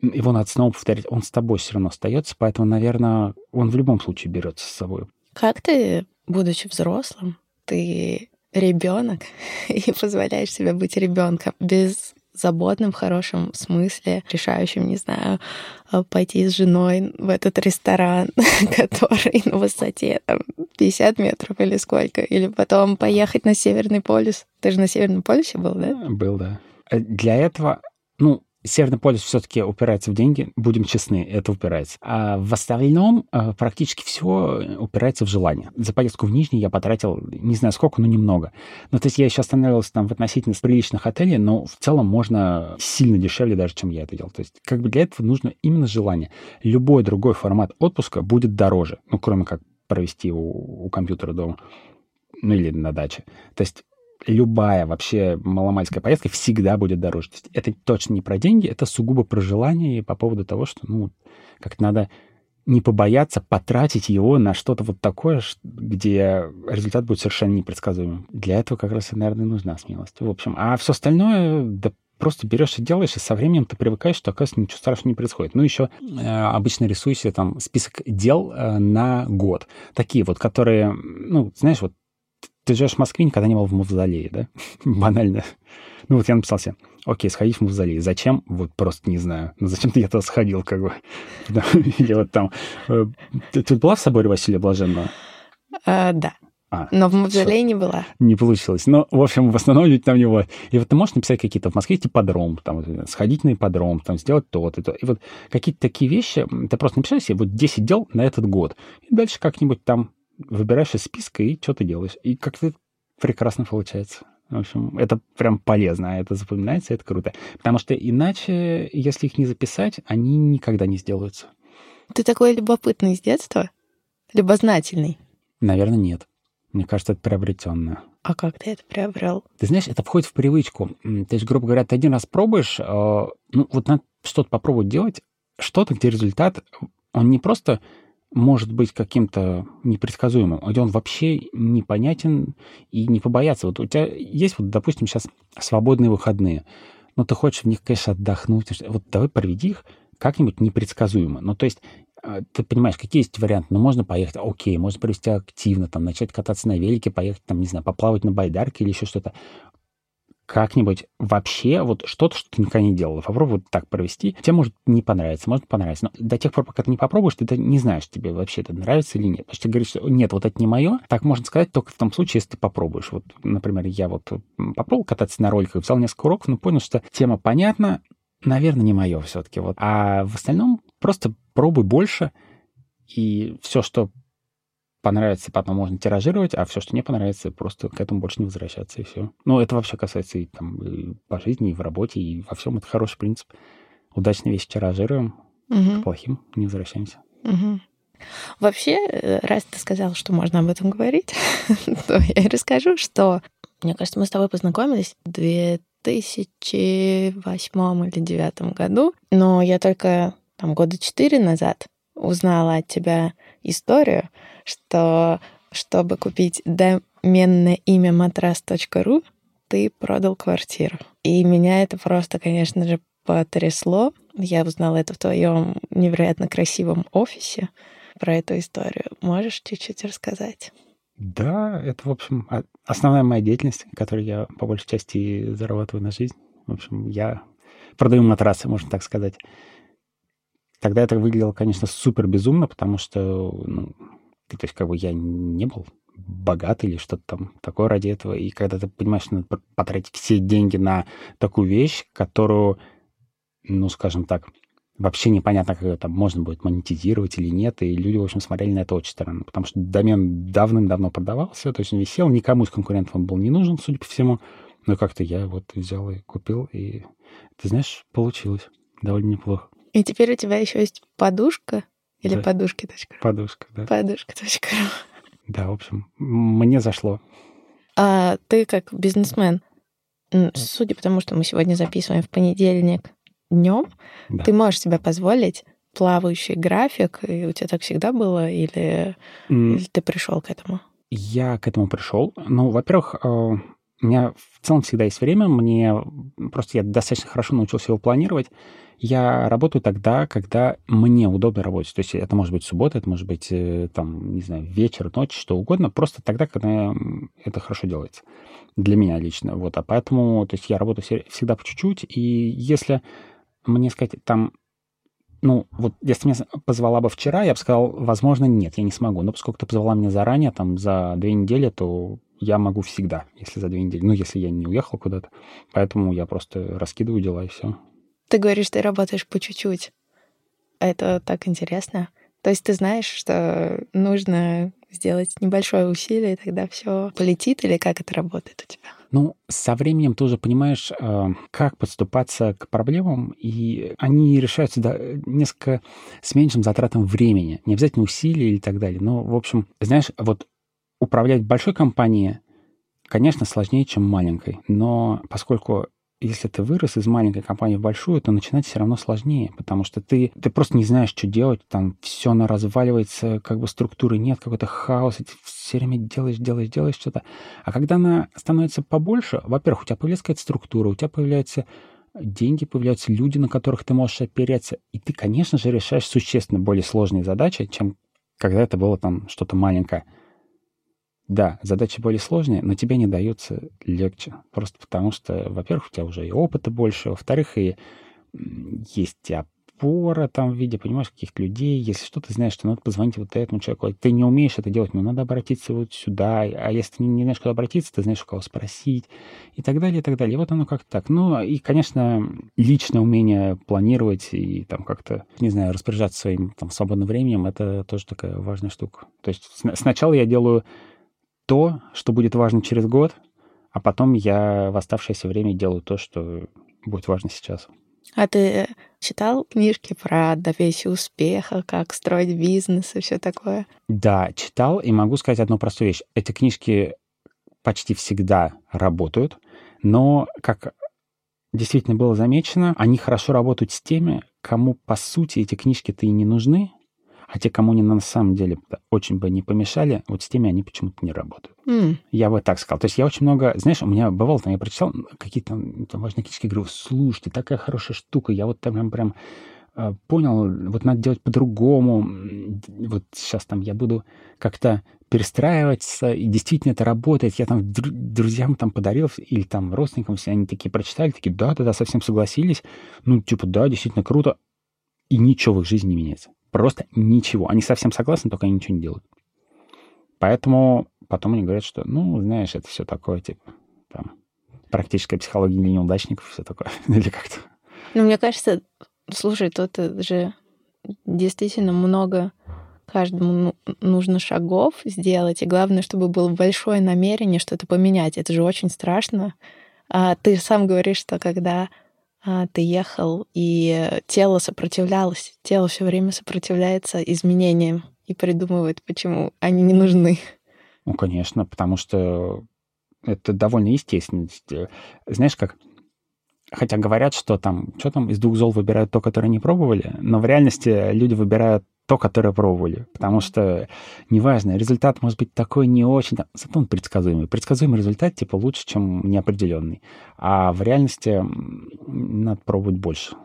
его надо снова повторять, он с тобой все равно остается, поэтому, наверное, он в любом случае берется с собой. Как ты, будучи взрослым, ты ребенок и позволяешь себе быть ребенком без заботным в хорошем смысле, решающим, не знаю, а, пойти с женой в этот ресторан, который на высоте там, 50 метров или сколько, или потом поехать на Северный полюс. Ты же на Северном полюсе был, да? Был, да. Э, для этого, ну, Северный полюс все-таки упирается в деньги, будем честны, это упирается. А в остальном э, практически все упирается в желание. За поездку в Нижний я потратил, не знаю сколько, но немного. Ну, то есть я еще останавливался там в относительно приличных отелей, но в целом можно сильно дешевле даже, чем я это делал. То есть как бы для этого нужно именно желание. Любой другой формат отпуска будет дороже, ну, кроме как провести у, у компьютера дома, ну, или на даче. То есть любая вообще маломальская поездка всегда будет дороже. То есть это точно не про деньги, это сугубо про желание и по поводу того, что, ну, как надо не побояться потратить его на что-то вот такое, где результат будет совершенно непредсказуемым. Для этого как раз, наверное, нужна смелость. В общем, а все остальное, да просто берешь и делаешь, и со временем ты привыкаешь, что, оказывается, ничего страшного не происходит. Ну, еще э, обычно рисую себе там список дел э, на год. Такие вот, которые, ну, знаешь, вот ты живешь в Москве, никогда не был в мавзолее, да? Банально. Ну вот я написал себе, окей, сходить в мавзолей. Зачем? Вот просто не знаю. Ну зачем ты я туда сходил, как бы? Или вот там... Э, ты, была в соборе Василия Блаженного? А, да. А, Но в мавзолее не была. Не получилось. Но, в общем, восстанавливать там него. И вот ты можешь написать какие-то в Москве ипподром, там, сходить на ипподром, там, сделать то-то, то. И вот какие-то такие вещи, ты просто напишешь себе вот 10 дел на этот год. И дальше как-нибудь там выбираешь из списка и что ты делаешь. И как-то прекрасно получается. В общем, это прям полезно, это запоминается, это круто. Потому что иначе, если их не записать, они никогда не сделаются. Ты такой любопытный с детства? Любознательный? Наверное, нет. Мне кажется, это приобретенное. А как ты это приобрел? Ты знаешь, это входит в привычку. То есть, грубо говоря, ты один раз пробуешь, э, ну, вот надо что-то попробовать делать, что-то, где результат, он не просто может быть каким-то непредсказуемым, где он вообще непонятен и не побояться. Вот у тебя есть, вот, допустим, сейчас свободные выходные, но ты хочешь в них, конечно, отдохнуть. Вот давай проведи их как-нибудь непредсказуемо. Ну, то есть а, ты понимаешь, какие есть варианты? Ну, можно поехать, окей, можно провести активно, там, начать кататься на велике, поехать, там, не знаю, поплавать на байдарке или еще что-то как-нибудь вообще вот что-то, что ты никогда не делал, попробуй вот так провести. Тебе может не понравиться, может понравиться. Но до тех пор, пока ты не попробуешь, ты это не знаешь, тебе вообще это нравится или нет. Потому что ты говоришь, что нет, вот это не мое. Так можно сказать только в том случае, если ты попробуешь. Вот, например, я вот попробовал кататься на роликах, взял несколько уроков, но понял, что тема понятна, наверное, не мое все-таки. Вот. А в остальном просто пробуй больше, и все, что понравится, потом можно тиражировать, а все, что не понравится, просто к этому больше не возвращаться, и все. Ну, это вообще касается и, там, и по жизни, и в работе, и во всем. Это хороший принцип. Удачные вещи тиражируем, угу. к плохим не возвращаемся. Угу. Вообще, э, раз ты сказал, что можно об этом говорить, то я и расскажу, что, мне кажется, мы с тобой познакомились в 2008 или 2009 году, но я только там года четыре назад узнала от тебя историю, что чтобы купить доменное имя матрас.ру, ты продал квартиру. И меня это просто, конечно же, потрясло. Я узнала это в твоем невероятно красивом офисе про эту историю. Можешь чуть-чуть рассказать? Да, это, в общем, основная моя деятельность, которой я по большей части зарабатываю на жизнь. В общем, я продаю матрасы, можно так сказать. Тогда это выглядело, конечно, супер безумно, потому что, ну, то есть как бы я не был богат или что-то там такое ради этого. И когда ты понимаешь, что надо потратить все деньги на такую вещь, которую, ну, скажем так, вообще непонятно, как это можно будет монетизировать или нет, и люди, в общем, смотрели на это очень странно, потому что домен давным-давно продавался, то есть он висел, никому из конкурентов он был не нужен, судя по всему, но как-то я вот взял и купил, и, ты знаешь, получилось довольно неплохо. И теперь у тебя еще есть подушка или да. подушки.ру? Подушка, да. Подушка.ру. Да, в общем, мне зашло. А ты как бизнесмен, судя по тому, что мы сегодня записываем в понедельник днем, да. ты можешь себе позволить плавающий график, и у тебя так всегда было, или, mm. или ты пришел к этому? Я к этому пришел. Ну, во-первых, э, у меня в целом всегда есть время, мне просто я достаточно хорошо научился его планировать я работаю тогда, когда мне удобно работать. То есть это может быть суббота, это может быть, э, там, не знаю, вечер, ночь, что угодно, просто тогда, когда это хорошо делается. Для меня лично. Вот, а поэтому, то есть я работаю всегда по чуть-чуть, и если мне сказать, там, ну, вот если меня позвала бы вчера, я бы сказал, возможно, нет, я не смогу. Но поскольку ты позвала меня заранее, там, за две недели, то я могу всегда, если за две недели. Ну, если я не уехал куда-то. Поэтому я просто раскидываю дела и все. Ты говоришь, ты работаешь по чуть-чуть. Это так интересно. То есть ты знаешь, что нужно сделать небольшое усилие, и тогда все полетит, или как это работает у тебя? Ну, со временем ты уже понимаешь, э, как подступаться к проблемам, и они решаются да, несколько с меньшим затратом времени. Не обязательно усилий или так далее. Но, в общем, знаешь, вот управлять большой компанией, конечно, сложнее, чем маленькой. Но поскольку если ты вырос из маленькой компании в большую, то начинать все равно сложнее, потому что ты, ты просто не знаешь, что делать, там все на разваливается, как бы структуры нет, какой-то хаос, и ты все время делаешь, делаешь, делаешь что-то. А когда она становится побольше, во-первых, у тебя появляется какая-то структура, у тебя появляются деньги, появляются люди, на которых ты можешь опереться, и ты, конечно же, решаешь существенно более сложные задачи, чем когда это было там что-то маленькое. Да, задачи более сложные, но тебе не даются легче. Просто потому что, во-первых, у тебя уже и опыта больше, во-вторых, и есть опора там в виде, понимаешь, каких-то людей. Если что, ты знаешь, что надо позвонить вот этому человеку. Ты не умеешь это делать, но надо обратиться вот сюда. А если ты не знаешь, куда обратиться, ты знаешь, у кого спросить. И так далее, и так далее. И вот оно как-то так. Ну, и, конечно, личное умение планировать и там как-то, не знаю, распоряжаться своим там свободным временем, это тоже такая важная штука. То есть сначала я делаю то, что будет важно через год, а потом я в оставшееся время делаю то, что будет важно сейчас. А ты читал книжки про добейся успеха, как строить бизнес и все такое? Да, читал, и могу сказать одну простую вещь. Эти книжки почти всегда работают, но, как действительно было замечено, они хорошо работают с теми, кому, по сути, эти книжки-то и не нужны, а те, кому они на самом деле очень бы не помешали, вот с теми они почему-то не работают. Mm. Я бы так сказал. То есть я очень много... Знаешь, у меня бывало, там, я прочитал какие-то там, важные книжки, говорю, слушайте, такая хорошая штука, я вот там прям, прям э, понял, вот надо делать по-другому. Вот сейчас там я буду как-то перестраиваться, и действительно это работает. Я там друзьям там подарил, или там родственникам, все они такие прочитали, такие, да-да-да, совсем согласились. Ну, типа, да, действительно круто. И ничего в их жизни не меняется. Просто ничего. Они совсем согласны, только они ничего не делают. Поэтому потом они говорят, что, ну, знаешь, это все такое, типа, там, практическая психология для неудачников, все такое. Или как-то. Ну, мне кажется, слушай, тут же действительно много каждому ну, нужно шагов сделать, и главное, чтобы было большое намерение что-то поменять. Это же очень страшно. А ты сам говоришь, что когда ты ехал, и тело сопротивлялось. Тело все время сопротивляется изменениям и придумывает, почему они не нужны. Ну, конечно, потому что это довольно естественно. Знаешь, как Хотя говорят, что там, что там, из двух зол выбирают то, которое не пробовали, но в реальности люди выбирают то, которое пробовали. Потому что, неважно, результат может быть такой не очень, зато он предсказуемый. Предсказуемый результат, типа, лучше, чем неопределенный. А в реальности надо пробовать больше.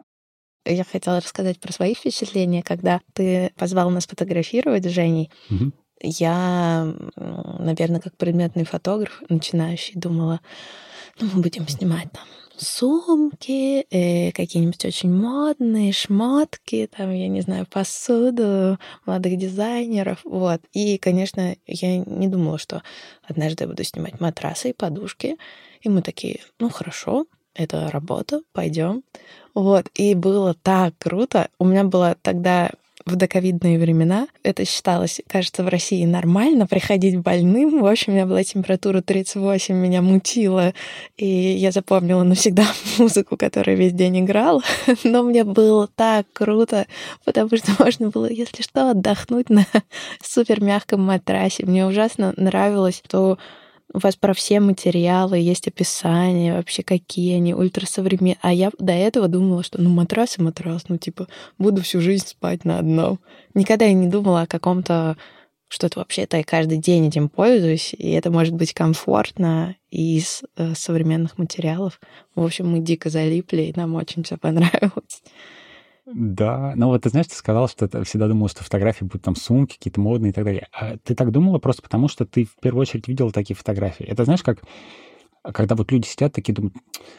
Я хотела рассказать про свои впечатления, когда ты позвал нас фотографировать с Женей. Угу. Я, наверное, как предметный фотограф начинающий, думала, ну, мы будем снимать там сумки, э, какие-нибудь очень модные шмотки, там, я не знаю, посуду молодых дизайнеров, вот. И, конечно, я не думала, что однажды я буду снимать матрасы и подушки. И мы такие, ну, хорошо, это работа, пойдем. Вот, и было так круто. У меня была тогда в доковидные времена. Это считалось, кажется, в России нормально приходить больным. В общем, у меня была температура 38, меня мутило, и я запомнила навсегда музыку, которая весь день играла. Но мне было так круто, потому что можно было, если что, отдохнуть на супер мягком матрасе. Мне ужасно нравилось, что у вас про все материалы есть описание, вообще какие они, ультрасовременные. А я до этого думала, что ну матрас и матрас, ну типа буду всю жизнь спать на одном. Никогда я не думала о каком-то что это вообще-то я каждый день этим пользуюсь, и это может быть комфортно из э, современных материалов. В общем, мы дико залипли, и нам очень все понравилось. Да, ну вот ты знаешь, ты сказал, что ты всегда думал, что фотографии будут там сумки какие-то модные и так далее. А ты так думала просто потому, что ты в первую очередь видела такие фотографии. Это знаешь, как когда вот люди сидят такие думают,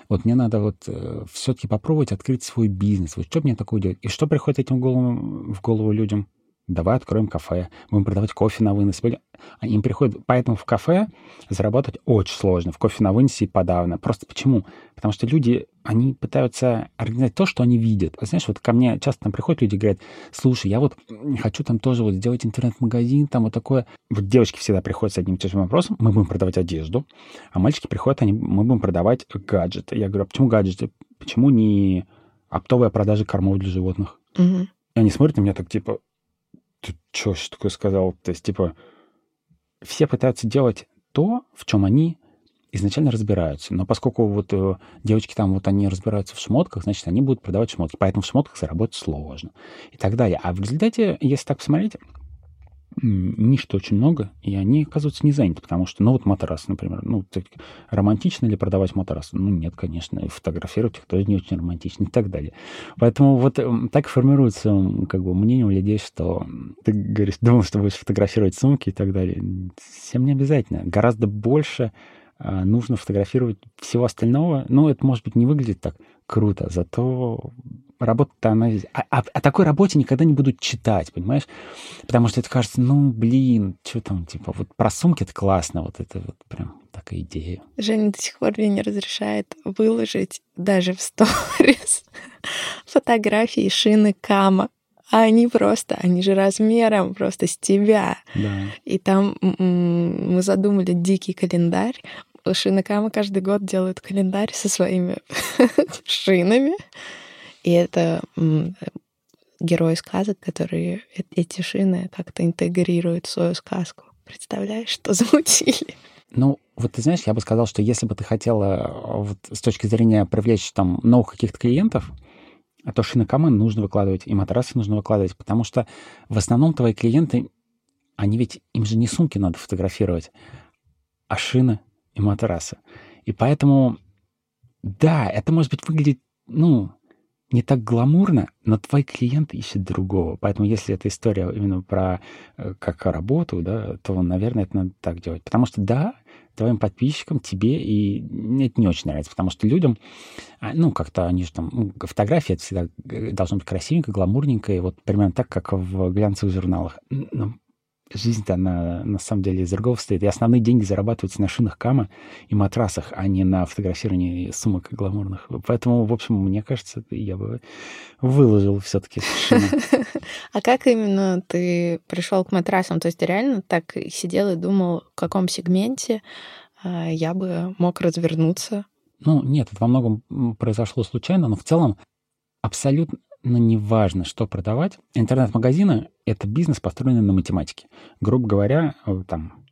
вот мне надо вот э, все-таки попробовать открыть свой бизнес, вот что мне такое делать? И что приходит этим голову, в голову людям? Давай откроем кафе, будем продавать кофе на вынос. Они им приходят, поэтому в кафе заработать очень сложно, в кофе на выносе и подавно. Просто почему? Потому что люди, они пытаются организовать то, что они видят. Знаешь, вот ко мне часто там приходят люди и говорят, слушай, я вот хочу там тоже вот сделать интернет-магазин, там вот такое. Вот девочки всегда приходят с одним и тем же вопросом, мы будем продавать одежду, а мальчики приходят, они, мы будем продавать гаджеты. Я говорю, а почему гаджеты? Почему не оптовая продажа кормов для животных? Угу. И они смотрят на меня так, типа, ты что ж такое сказал? То есть, типа, все пытаются делать то, в чем они изначально разбираются. Но поскольку вот э, девочки там вот они разбираются в шмотках, значит, они будут продавать шмотки. Поэтому в шмотках заработать сложно. И так далее. А в результате, если так посмотреть, ниш очень много, и они, оказываются, не заняты, потому что, ну, вот матрас, например, ну, так, романтично ли продавать матрас? Ну, нет, конечно, и фотографировать их тоже не очень романтично и так далее. Поэтому вот эм, так формируется, как бы, мнение у людей, что ты говоришь, думал, что будешь фотографировать сумки и так далее. Всем не обязательно. Гораздо больше а, нужно фотографировать всего остального. Ну, это, может быть, не выглядит так круто, зато работа-то она... А, а, о такой работе никогда не будут читать, понимаешь? Потому что это кажется, ну, блин, что там, типа, вот про сумки это классно, вот это вот прям такая идея. Женя до сих пор мне не разрешает выложить даже в сторис фотографии шины Кама. А они просто, они же размером просто с тебя. Да. И там мы задумали дикий календарь. Шинокама каждый год делают календарь со своими шинами. И это герои сказок, которые эти шины как-то интегрируют в свою сказку. Представляешь, что замутили? Ну, вот ты знаешь, я бы сказал, что если бы ты хотела вот, с точки зрения привлечь там новых каких-то клиентов, то шинокамы нужно выкладывать, и матрасы нужно выкладывать, потому что в основном твои клиенты, они ведь, им же не сумки надо фотографировать, а шины и матрасы. И поэтому, да, это может быть выглядит, ну, не так гламурно, но твой клиент ищет другого. Поэтому если эта история именно про э, как работу, да, то, наверное, это надо так делать. Потому что, да, твоим подписчикам, тебе, и это не очень нравится, потому что людям, а, ну, как-то они же там, ну, фотографии это всегда должно быть красивенько, гламурненько, и вот примерно так, как в глянцевых журналах. Но жизнь-то она на самом деле из другого стоит. И основные деньги зарабатываются на шинах Кама и матрасах, а не на фотографировании сумок гламурных. Поэтому, в общем, мне кажется, я бы выложил все-таки. А как именно ты пришел к матрасам? То есть ты реально так сидел и думал, в каком сегменте а, я бы мог развернуться? Ну, нет, это во многом произошло случайно, но в целом абсолютно но не важно, что продавать. Интернет-магазины — это бизнес, построенный на математике. Грубо говоря, э, там,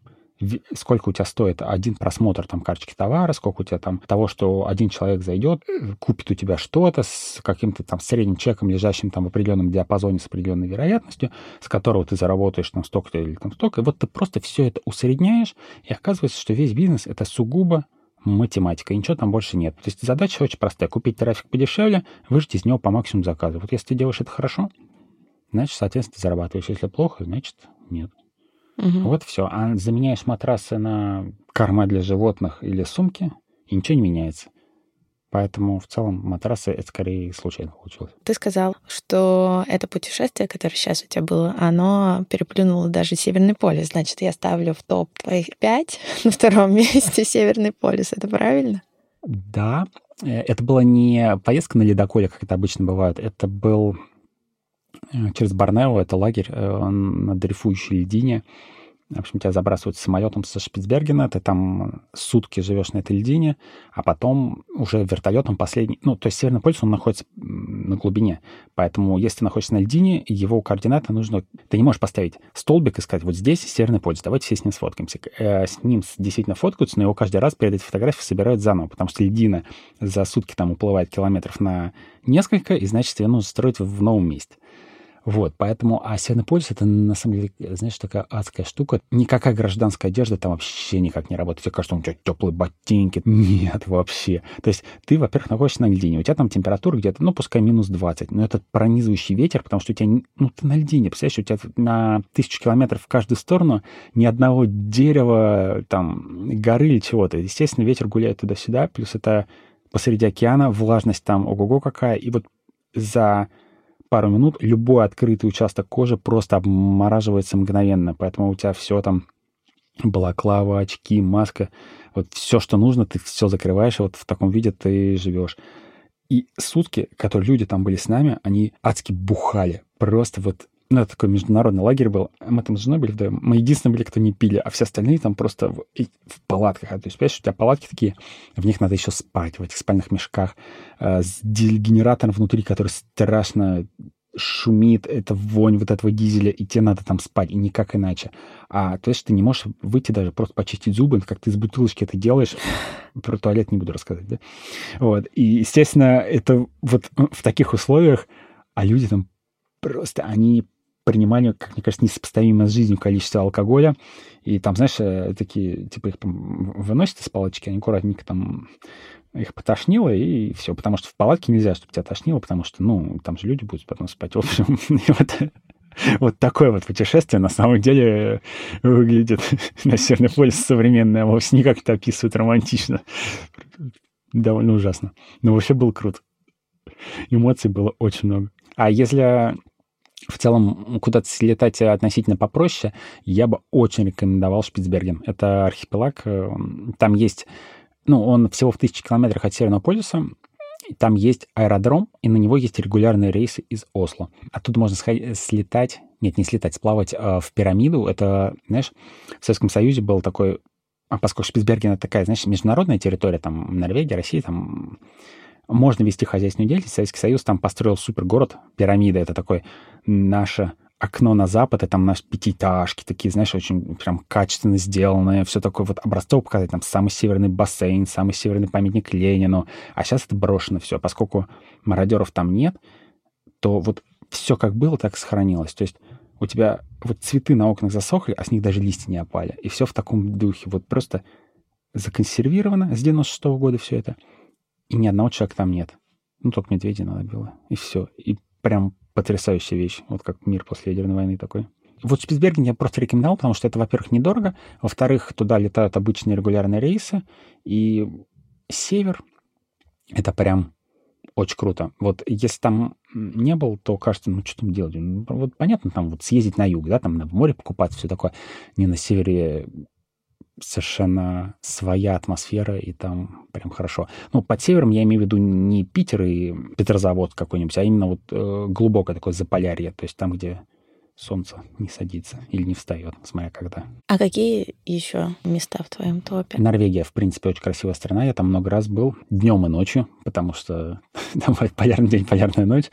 сколько у тебя стоит один просмотр там карточки товара, сколько у тебя там того, что один человек зайдет, э, купит у тебя что-то с каким-то там средним чеком, лежащим там в определенном диапазоне с определенной вероятностью, с которого ты заработаешь там столько-то или там столько. И вот ты просто все это усредняешь, и оказывается, что весь бизнес — это сугубо математика, и ничего там больше нет. То есть задача очень простая. Купить трафик подешевле, выжать из него по максимуму заказа. Вот если ты делаешь это хорошо, значит, соответственно, ты зарабатываешь. Если плохо, значит, нет. Угу. Вот все. А заменяешь матрасы на корма для животных или сумки, и ничего не меняется. Поэтому в целом матрасы это скорее случайно получилось. Ты сказал, что это путешествие, которое сейчас у тебя было, оно переплюнуло даже Северный полюс. Значит, я ставлю в топ твоих пять на втором месте Северный полюс. Это правильно? Да. Э, это была не поездка на ледоколе, как это обычно бывает. Это был э, через Борнео, это лагерь э, на дрейфующей льдине. В общем, тебя забрасывают самолетом со Шпицбергена, ты там сутки живешь на этой льдине, а потом уже вертолетом последний... Ну, то есть Северный полюс, он находится на глубине. Поэтому, если ты находишься на льдине, его координаты нужно... Ты не можешь поставить столбик и сказать, вот здесь Северный полюс, давайте все с ним сфоткаемся. Э, с ним действительно фоткаются, но его каждый раз перед этой фотографией собирают заново, потому что льдина за сутки там уплывает километров на несколько, и значит, ее нужно строить в новом месте. Вот, поэтому, а Северный полюс — это, на самом деле, знаешь, такая адская штука. Никакая гражданская одежда там вообще никак не работает. Тебе кажется, у тебя теплые ботинки. Нет, вообще. То есть ты, во-первых, находишься на льдине, у тебя там температура где-то, ну, пускай минус 20, но это пронизывающий ветер, потому что у тебя, ну, ты на льдине, представляешь, у тебя на тысячу километров в каждую сторону ни одного дерева, там, горы или чего-то. Естественно, ветер гуляет туда-сюда, плюс это посреди океана, влажность там ого-го какая, и вот за пару минут любой открытый участок кожи просто обмораживается мгновенно. Поэтому у тебя все там балаклава, очки, маска, вот все, что нужно, ты все закрываешь, и вот в таком виде ты живешь. И сутки, которые люди там были с нами, они адски бухали. Просто вот ну, это такой международный лагерь был. Мы там с женой были вдвоем. Мы единственные были, кто не пили, а все остальные там просто в, в палатках. А, то есть, понимаешь, у тебя палатки такие, в них надо еще спать, в этих спальных мешках, э, с генератором внутри, который страшно шумит, это вонь вот этого дизеля, и тебе надо там спать, и никак иначе. А то есть ты не можешь выйти даже просто почистить зубы, как ты из бутылочки это делаешь. Про туалет не буду рассказывать, да? Вот. И, естественно, это вот в таких условиях, а люди там просто, они принимали, как мне кажется, несопоставимое с жизнью количество алкоголя. И там, знаешь, э, такие, типа, их там выносят из палаточки, они аккуратненько там их потошнило, и все. Потому что в палатке нельзя, чтобы тебя тошнило, потому что, ну, там же люди будут потом спать. В общем, вот, вот такое вот путешествие на самом деле выглядит на Северный полюс современное, вовсе никак это описывает романтично. Довольно ужасно. Но вообще было круто. Эмоций было очень много. А если в целом куда-то слетать относительно попроще, я бы очень рекомендовал Шпицберген. Это архипелаг. Э, там есть ну, он всего в тысячи километрах от Северного полюса, там есть аэродром, и на него есть регулярные рейсы из Осло. Оттуда можно сходить, слетать, нет, не слетать, сплавать э, в пирамиду. Это, знаешь, в Советском Союзе был такой, а поскольку Шпицберген это такая, знаешь, международная территория, там Норвегия, Россия, там можно вести хозяйственную деятельность. Советский Союз там построил супергород, пирамида, это такой наше окно на запад, и там наши пятиэтажки такие, знаешь, очень прям качественно сделанные, все такое вот образцово показать, там самый северный бассейн, самый северный памятник Ленину, а сейчас это брошено все, поскольку мародеров там нет, то вот все как было, так сохранилось, то есть у тебя вот цветы на окнах засохли, а с них даже листья не опали, и все в таком духе, вот просто законсервировано с 96 -го года все это, и ни одного человека там нет. Ну, только медведей надо было, и все. И прям потрясающая вещь, вот как мир после ядерной войны такой. Вот Спицберген я просто рекомендовал, потому что это, во-первых, недорого, во-вторых, туда летают обычные регулярные рейсы, и север — это прям очень круто. Вот если там не был, то кажется, ну что там делать? Ну, вот понятно, там вот съездить на юг, да, там на море покупаться, все такое. Не на севере совершенно своя атмосфера, и там прям хорошо. Ну, под севером я имею в виду не Питер и Петрозавод какой-нибудь, а именно вот э, глубокое такое заполярье, то есть там, где солнце не садится или не встает, смотря когда. А какие еще места в твоем топе? Норвегия, в принципе, очень красивая страна. Я там много раз был днем и ночью, потому что там полярный день, полярная ночь.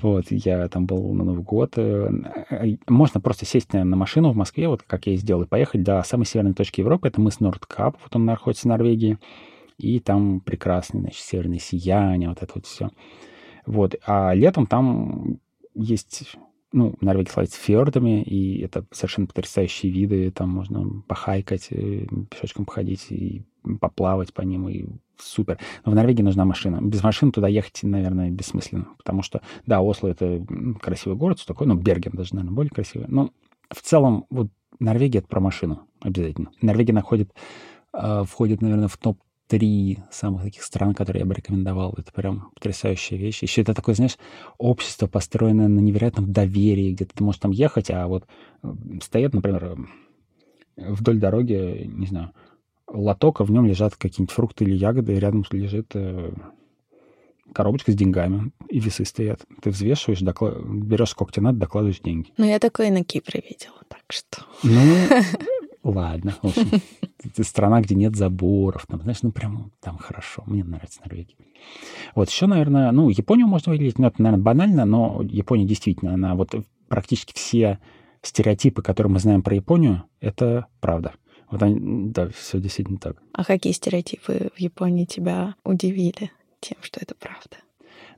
Вот, я там был на Новый год. Э, можно просто сесть на машину в Москве, вот как я и сделал, и поехать до самой северной точки Европы. Это мыс Нордкап, вот он находится в Норвегии. И там прекрасное, значит, северное сияние, вот это вот все. Вот. А летом там есть ну, Норвегия славится фьордами, и это совершенно потрясающие виды. Там можно похайкать, э, пешочком походить и поплавать по ним, и супер. Но в Норвегии нужна машина. Без машины туда ехать, наверное, бессмысленно, потому что, да, Осло — это красивый город, все такое, но Берген даже, наверное, более красивый. Но в целом вот Норвегия — это про машину обязательно. Норвегия находит, э, входит, наверное, в топ три самых таких стран, которые я бы рекомендовал. Это прям потрясающая вещь. Еще это такое, знаешь, общество, построенное на невероятном доверии, где ты можешь там ехать, а вот э, стоят, например, вдоль дороги, не знаю, лоток, а в нем лежат какие-нибудь фрукты или ягоды, и рядом лежит э, коробочка с деньгами, и весы стоят. Ты взвешиваешь, доклад... берешь сколько тебе надо, докладываешь деньги. Ну, я такое на Кипре видела, так что... Ну, ладно, в общем это страна, где нет заборов, там, знаешь, ну, прям там хорошо. Мне нравится Норвегия. Вот еще, наверное, ну, Японию можно выделить, ну, это, наверное, банально, но Япония действительно, она вот практически все стереотипы, которые мы знаем про Японию, это правда. Вот они, да, все действительно так. А какие стереотипы в Японии тебя удивили тем, что это правда?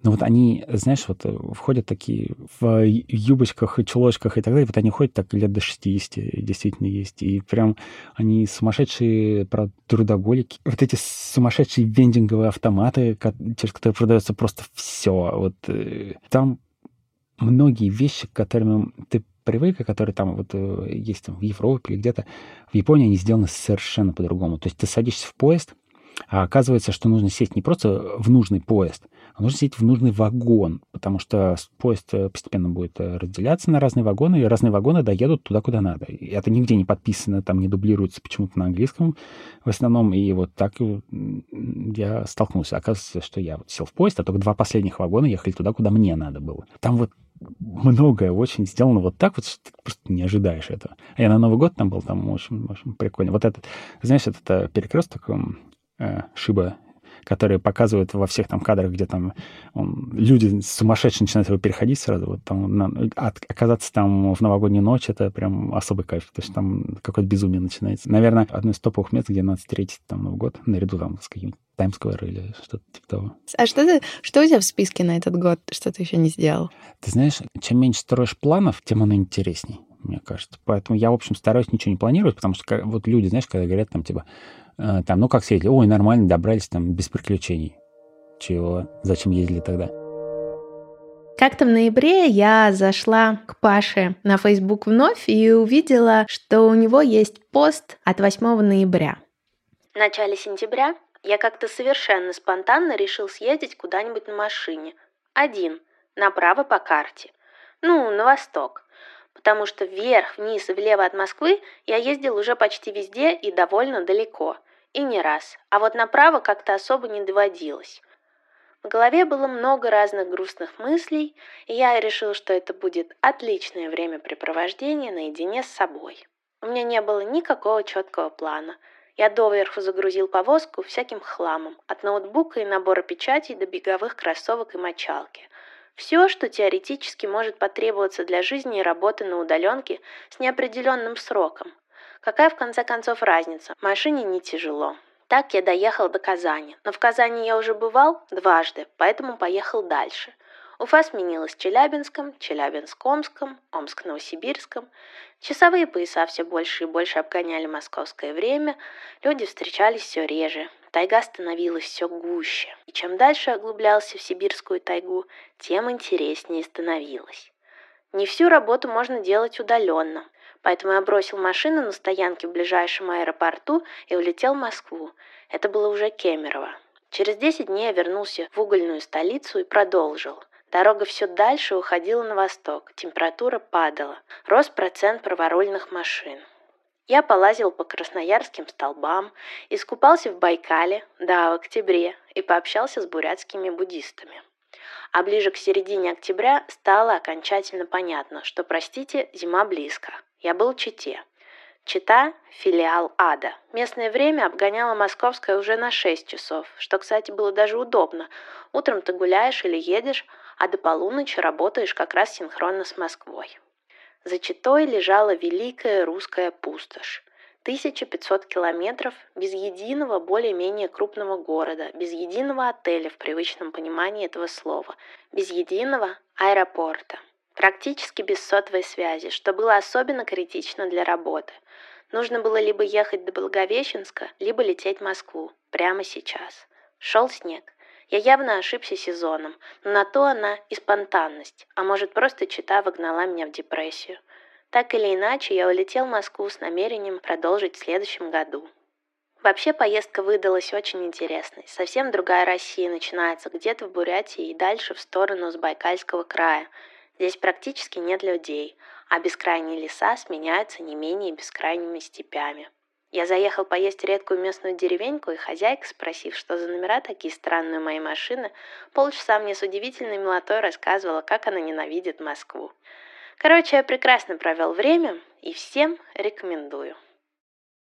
Но вот они, знаешь, вот э, входят такие в юбочках и чулочках и так далее, вот они ходят так лет до 60, действительно есть. И прям они сумасшедшие, про трудоголики. Вот эти сумасшедшие вендинговые автоматы, через которые продается просто все. Вот э, там многие вещи, к которым ты привык, которые там вот э, есть там, в Европе или где-то, в Японии они сделаны совершенно по-другому. То есть ты садишься в поезд, а оказывается, что нужно сесть не просто в нужный поезд, а нужно сесть в нужный вагон, потому что поезд э, постепенно будет э, разделяться на разные вагоны, и разные вагоны доедут туда, куда надо. И это нигде не подписано, там не дублируется почему-то на английском в основном, и вот так я столкнулся. Оказывается, что я вот сел в поезд, а только два последних вагона ехали туда, куда мне надо было. Там вот многое очень сделано вот так вот, что ты просто не ожидаешь этого. А я на Новый год там был, там очень, очень прикольно. Вот этот, знаешь, этот э, перекресток э, Шиба которые показывают во всех там кадрах, где там он, люди сумасшедшие начинают его переходить сразу. Вот там, на, от, оказаться там в новогоднюю ночь, это прям особый кайф. То есть там какое-то безумие начинается. Наверное, одно из топовых мест, где надо встретить там Новый год, наряду там с каким-нибудь Таймсквер или что-то типа того. А что, ты, что у тебя в списке на этот год, что ты еще не сделал? Ты знаешь, чем меньше строишь планов, тем оно интересней, мне кажется. Поэтому я, в общем, стараюсь ничего не планировать, потому что вот люди, знаешь, когда говорят там, типа, там, ну как съездили, ой, нормально, добрались там без приключений. Чего? Зачем ездили тогда? Как-то в ноябре я зашла к Паше на Facebook вновь и увидела, что у него есть пост от 8 ноября. В начале сентября я как-то совершенно спонтанно решил съездить куда-нибудь на машине. Один, направо по карте. Ну, на восток. Потому что вверх, вниз и влево от Москвы я ездил уже почти везде и довольно далеко. И не раз. А вот направо как-то особо не доводилось. В голове было много разных грустных мыслей, и я решил, что это будет отличное времяпрепровождение наедине с собой. У меня не было никакого четкого плана – я доверху загрузил повозку всяким хламом, от ноутбука и набора печатей до беговых кроссовок и мочалки. Все, что теоретически может потребоваться для жизни и работы на удаленке с неопределенным сроком. Какая в конце концов разница? Машине не тяжело. Так я доехал до Казани. Но в Казани я уже бывал дважды, поэтому поехал дальше – Уфа сменилась Челябинском, Челябинск-Омском, Омск-Новосибирском. Часовые пояса все больше и больше обгоняли московское время, люди встречались все реже, тайга становилась все гуще. И чем дальше оглублялся в сибирскую тайгу, тем интереснее становилось. Не всю работу можно делать удаленно, поэтому я бросил машину на стоянке в ближайшем аэропорту и улетел в Москву. Это было уже Кемерово. Через 10 дней я вернулся в угольную столицу и продолжил. Дорога все дальше уходила на восток, температура падала, рос процент праворульных машин. Я полазил по красноярским столбам, искупался в Байкале, да, в октябре, и пообщался с бурятскими буддистами. А ближе к середине октября стало окончательно понятно, что, простите, зима близко. Я был в Чите. Чита – филиал ада. Местное время обгоняло московское уже на 6 часов, что, кстати, было даже удобно. Утром ты гуляешь или едешь, а до полуночи работаешь как раз синхронно с Москвой. За Читой лежала великая русская пустошь. 1500 километров без единого более-менее крупного города, без единого отеля в привычном понимании этого слова, без единого аэропорта. Практически без сотовой связи, что было особенно критично для работы. Нужно было либо ехать до Благовещенска, либо лететь в Москву. Прямо сейчас. Шел снег. Я явно ошибся сезоном, но на то она и спонтанность, а может просто чита выгнала меня в депрессию. Так или иначе, я улетел в Москву с намерением продолжить в следующем году. Вообще поездка выдалась очень интересной. Совсем другая Россия начинается где-то в Бурятии и дальше в сторону Забайкальского края. Здесь практически нет людей, а бескрайние леса сменяются не менее бескрайними степями. Я заехал поесть редкую местную деревеньку, и хозяйка, спросив, что за номера такие странные у моей машины, полчаса мне с удивительной милотой рассказывала, как она ненавидит Москву. Короче, я прекрасно провел время и всем рекомендую.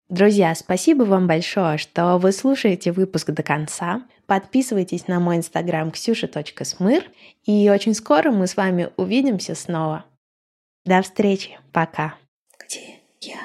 Друзья, спасибо вам большое, что вы слушаете выпуск до конца. Подписывайтесь на мой инстаграм ксюша.смыр, и очень скоро мы с вами увидимся снова. До встречи. Пока. Где я?